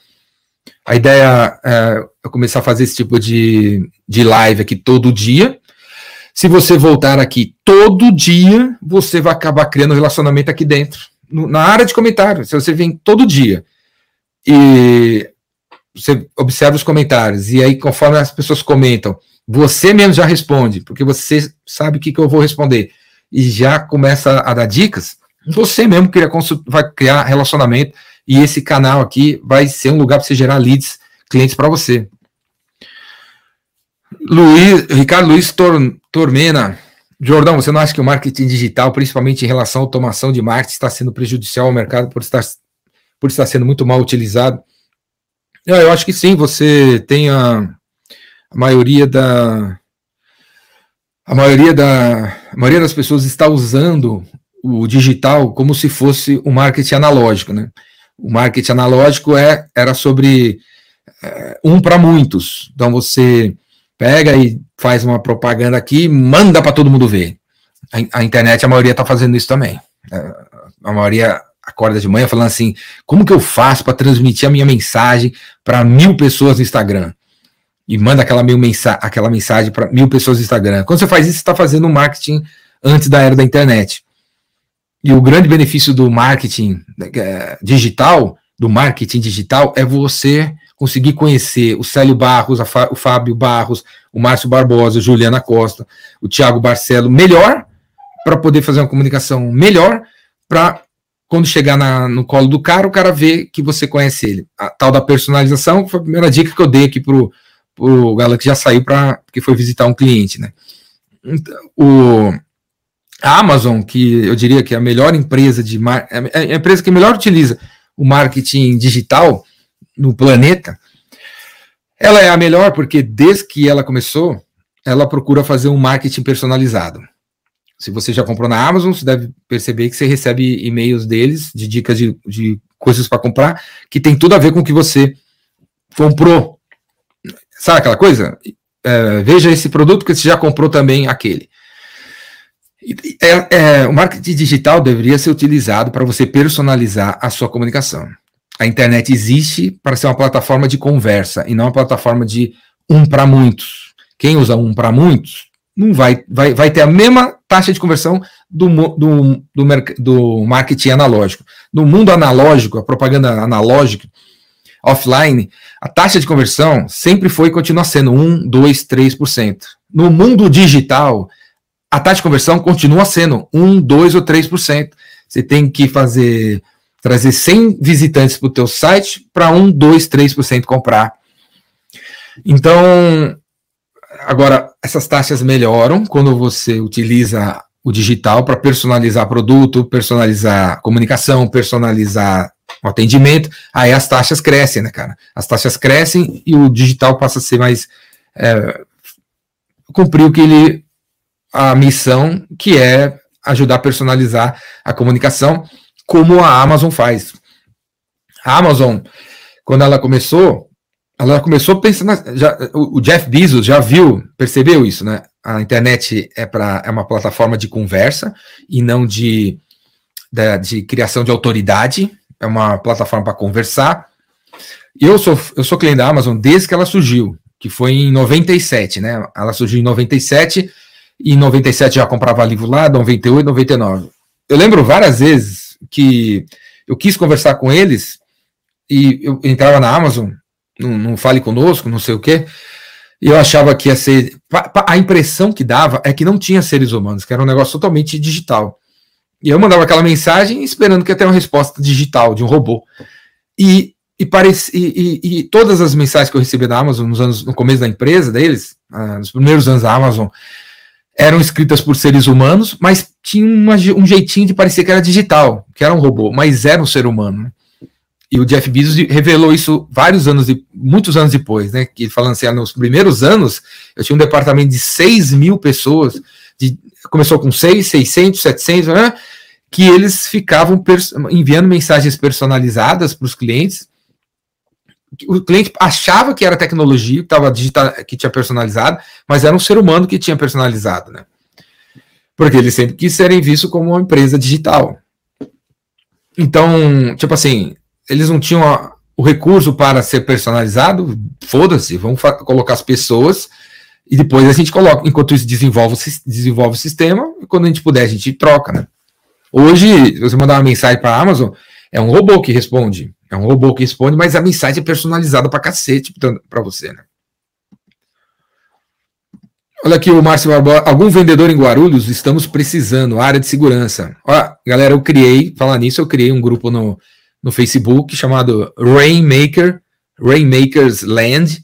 A ideia é, é começar a fazer esse tipo de, de live aqui todo dia. Se você voltar aqui todo dia, você vai acabar criando relacionamento aqui dentro, no, na área de comentários. Se você vem todo dia e você observa os comentários, e aí, conforme as pessoas comentam, você mesmo já responde, porque você sabe o que, que eu vou responder, e já começa a dar dicas, você mesmo cria, vai criar relacionamento e esse canal aqui vai ser um lugar para você gerar leads, clientes para você. Luiz, Ricardo Luiz Tor, Tormena. Jordão, você não acha que o marketing digital, principalmente em relação à automação de marketing, está sendo prejudicial ao mercado por estar, por estar sendo muito mal utilizado? Eu acho que sim, você tem a, a maioria da. A maioria, da, a maioria das pessoas está usando o digital como se fosse o marketing analógico, né? O marketing analógico é, era sobre é, um para muitos. Então você pega e faz uma propaganda aqui, manda para todo mundo ver. A, a, internet, a maioria está fazendo isso também. É, a maioria acorda de manhã falando assim: como que eu faço para transmitir a minha mensagem para mil pessoas no Instagram? E manda aquela, mil mensa aquela mensagem para mil pessoas no Instagram. Quando você faz isso, você está fazendo marketing antes da era da internet. E o grande benefício do marketing é, digital, do marketing digital, é você conseguir conhecer o Célio Barros, o Fábio Barros, o Márcio Barbosa, Juliana Costa, o Tiago Barcelo melhor, para poder fazer uma comunicação melhor, para quando chegar na, no colo do cara, o cara vê que você conhece ele. A tal da personalização foi a primeira dica que eu dei aqui pro, pro galera que já saiu para que foi visitar um cliente, né? Então, o a Amazon, que eu diria que é a melhor empresa de é, é a empresa que melhor utiliza o marketing digital no planeta, ela é a melhor porque desde que ela começou, ela procura fazer um marketing personalizado. Se você já comprou na Amazon, você deve perceber que você recebe e-mails deles de dicas de, de coisas para comprar que tem tudo a ver com o que você comprou. Sabe aquela coisa? É, veja esse produto que você já comprou também aquele. É, é, o marketing digital deveria ser utilizado para você personalizar a sua comunicação. A internet existe para ser uma plataforma de conversa e não uma plataforma de um para muitos. Quem usa um para muitos não vai, vai, vai ter a mesma taxa de conversão do, do, do, do marketing analógico. No mundo analógico, a propaganda analógica, offline, a taxa de conversão sempre foi e continua sendo 1, 2, 3%. No mundo digital, a taxa de conversão continua sendo 1, 2 ou 3%. Você tem que fazer trazer 100 visitantes para o teu site para 1, 2, 3% comprar. Então, agora, essas taxas melhoram quando você utiliza o digital para personalizar produto, personalizar comunicação, personalizar o atendimento, aí as taxas crescem, né, cara? As taxas crescem e o digital passa a ser mais. É, cumprir o que ele a missão que é ajudar a personalizar a comunicação, como a Amazon faz. A Amazon, quando ela começou, ela começou pensando. Já, o Jeff Bezos já viu, percebeu isso, né? A internet é, pra, é uma plataforma de conversa e não de, de, de criação de autoridade. É uma plataforma para conversar. Eu sou, eu sou cliente da Amazon desde que ela surgiu, que foi em 97, né? Ela surgiu em 97 e em 97 já comprava livro lá, 98, 99. Eu lembro várias vezes que eu quis conversar com eles e eu entrava na Amazon, não, fale conosco, não sei o quê. E eu achava que ia ser. A impressão que dava é que não tinha seres humanos, que era um negócio totalmente digital. E eu mandava aquela mensagem esperando que ter uma resposta digital de um robô. E, e, pareci, e, e, e todas as mensagens que eu recebi da Amazon nos anos, no começo da empresa deles, ah, nos primeiros anos da Amazon, eram escritas por seres humanos, mas tinha uma, um jeitinho de parecer que era digital, que era um robô, mas era um ser humano. Né? E o Jeff Bezos revelou isso vários anos, de, muitos anos depois, né? Que falando assim, ah, nos primeiros anos, eu tinha um departamento de 6 mil pessoas, de, começou com 6, 600, 700, né? Que eles ficavam enviando mensagens personalizadas para os clientes. O cliente achava que era tecnologia, que, tava digital, que tinha personalizado, mas era um ser humano que tinha personalizado, né? Porque eles sempre quis serem vistos como uma empresa digital. Então, tipo assim, eles não tinham a, o recurso para ser personalizado, foda-se, vamos colocar as pessoas e depois a gente coloca. Enquanto isso, desenvolve, desenvolve o sistema e quando a gente puder, a gente troca, né? Hoje, você mandar uma mensagem para a Amazon, é um robô que responde. É um robô que responde, mas a mensagem é personalizada para cacete para você, né? Olha aqui o Márcio Barbosa. Algum vendedor em Guarulhos? Estamos precisando. Área de segurança. Ó, galera, eu criei, falar nisso, eu criei um grupo no, no Facebook chamado Rainmaker, Rainmakers Land,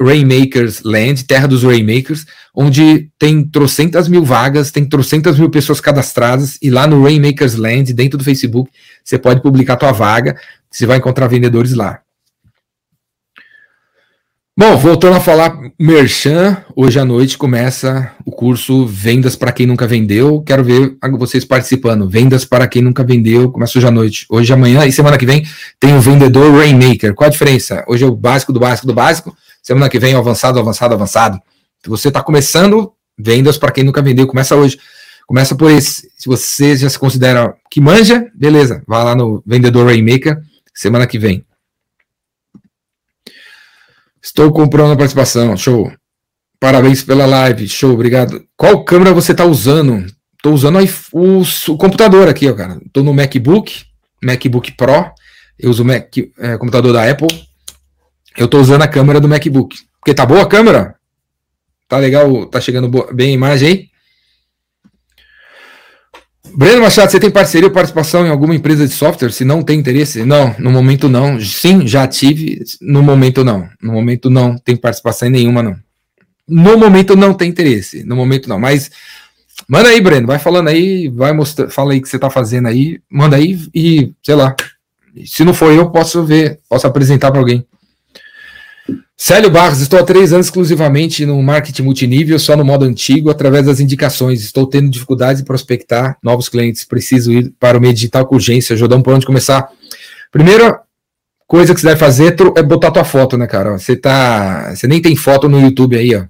Rainmakers Land, Terra dos Rainmakers, onde tem trocentas mil vagas, tem trocentas mil pessoas cadastradas, e lá no Rainmakers Land, dentro do Facebook, você pode publicar tua vaga, você vai encontrar vendedores lá. Bom, voltando a falar merchan, hoje à noite começa o curso Vendas para quem nunca vendeu. Quero ver vocês participando. Vendas para quem nunca vendeu, começa hoje à noite. Hoje, amanhã e semana que vem tem o vendedor Rainmaker. Qual a diferença? Hoje é o básico do básico do básico. Semana que vem é o avançado, avançado, avançado. Se você está começando, vendas para quem nunca vendeu, começa hoje. Começa por esse. Se você já se considera que manja, beleza. Vá lá no vendedor Rainmaker semana que vem. Estou comprando a participação. Show. Parabéns pela live. Show, obrigado. Qual câmera você está usando? Estou usando o, o, computador aqui, ó, cara. Estou no MacBook, MacBook Pro. Eu uso o Mac, é, computador da Apple. Eu estou usando a câmera do MacBook. Porque tá boa a câmera? Tá legal? Tá chegando bem a imagem aí? Breno Machado, você tem parceria ou participação em alguma empresa de software? Se não tem interesse? Não, no momento não. Sim, já tive. No momento não. No momento não tem participação em nenhuma, não. No momento não tem interesse. No momento não. Mas manda aí, Breno. Vai falando aí, vai mostrar, fala aí o que você está fazendo aí. Manda aí e, sei lá. Se não for eu, posso ver, posso apresentar para alguém. Célio Barros, estou há três anos exclusivamente no marketing multinível, só no modo antigo, através das indicações. Estou tendo dificuldades em prospectar novos clientes. Preciso ir para o meio digital com urgência. Jordão, por onde começar? Primeira coisa que você deve fazer é botar tua foto, né, cara? Você tá. Você nem tem foto no YouTube aí, ó.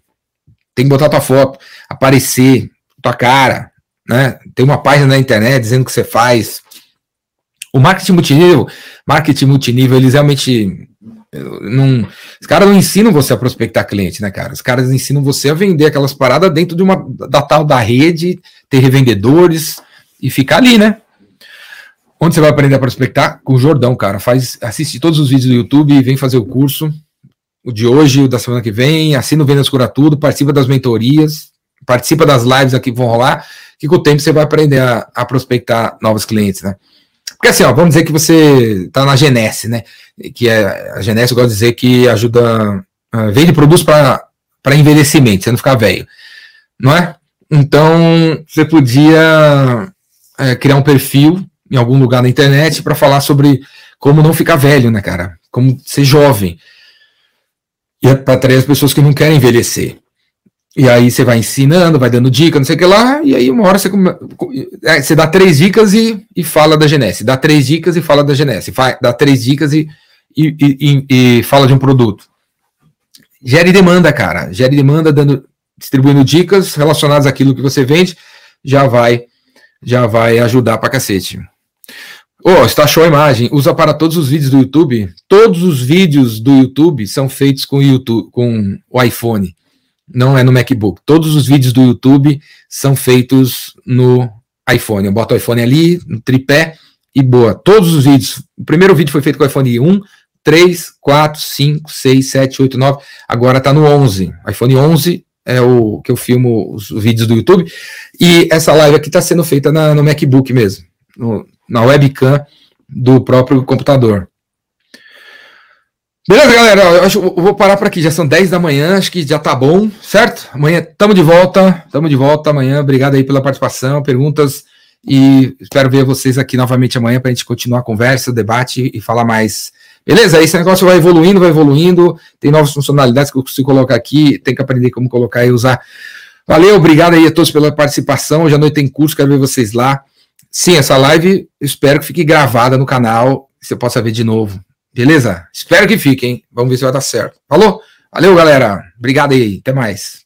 Tem que botar tua foto, aparecer, tua cara, né? Tem uma página na internet dizendo que você faz. O marketing multinível, marketing multinível, eles realmente não, os caras não ensinam você a prospectar cliente, né, cara? Os caras ensinam você a vender aquelas paradas dentro de uma da tal da rede, ter revendedores e ficar ali, né? Onde você vai aprender a prospectar? Com o Jordão, cara. Faz, assiste todos os vídeos do YouTube, vem fazer o curso. O de hoje, o da semana que vem, assina o Vendas Cura Tudo, participa das mentorias, participa das lives aqui que vão rolar, que com o tempo você vai aprender a, a prospectar novos clientes, né? Porque assim, ó, vamos dizer que você está na Genesse, né? Que é, a Genesse, eu gosto de dizer que ajuda, uh, vende produtos para envelhecimento, você não ficar velho, não é? Então, você podia é, criar um perfil em algum lugar na internet para falar sobre como não ficar velho, né, cara? Como ser jovem. E é para atrair as pessoas que não querem envelhecer. E aí você vai ensinando, vai dando dica, não sei o que lá, e aí uma hora você, é, você dá três dicas e, e fala da Genesse, dá três dicas e fala da Genesse, dá três dicas e, e, e, e fala de um produto. Gere demanda, cara. Gere demanda, dando, distribuindo dicas relacionadas àquilo que você vende, já vai, já vai ajudar pra cacete. Oh, está show a imagem. Usa para todos os vídeos do YouTube. Todos os vídeos do YouTube são feitos com, YouTube, com o iPhone não é no MacBook. Todos os vídeos do YouTube são feitos no iPhone. Eu boto o iPhone ali, no tripé, e boa. Todos os vídeos. O primeiro vídeo foi feito com o iPhone 1, 3, 4, 5, 6, 7, 8, 9. Agora está no 11. iPhone 11 é o que eu filmo os vídeos do YouTube. E essa live aqui está sendo feita na, no MacBook mesmo, no, na webcam do próprio computador. Beleza, galera? Eu, acho, eu vou parar por aqui. Já são 10 da manhã, acho que já tá bom, certo? Amanhã estamos de volta. Estamos de volta amanhã. Obrigado aí pela participação, perguntas. E espero ver vocês aqui novamente amanhã para a gente continuar a conversa, o debate e falar mais. Beleza? Esse negócio vai evoluindo, vai evoluindo. Tem novas funcionalidades que eu consigo colocar aqui. Tem que aprender como colocar e usar. Valeu, obrigado aí a todos pela participação. Hoje à noite tem curso, quero ver vocês lá. Sim, essa live espero que fique gravada no canal. Você possa ver de novo. Beleza? Espero que fique, hein? Vamos ver se vai dar certo. Falou? Valeu, galera. Obrigado aí. Até mais.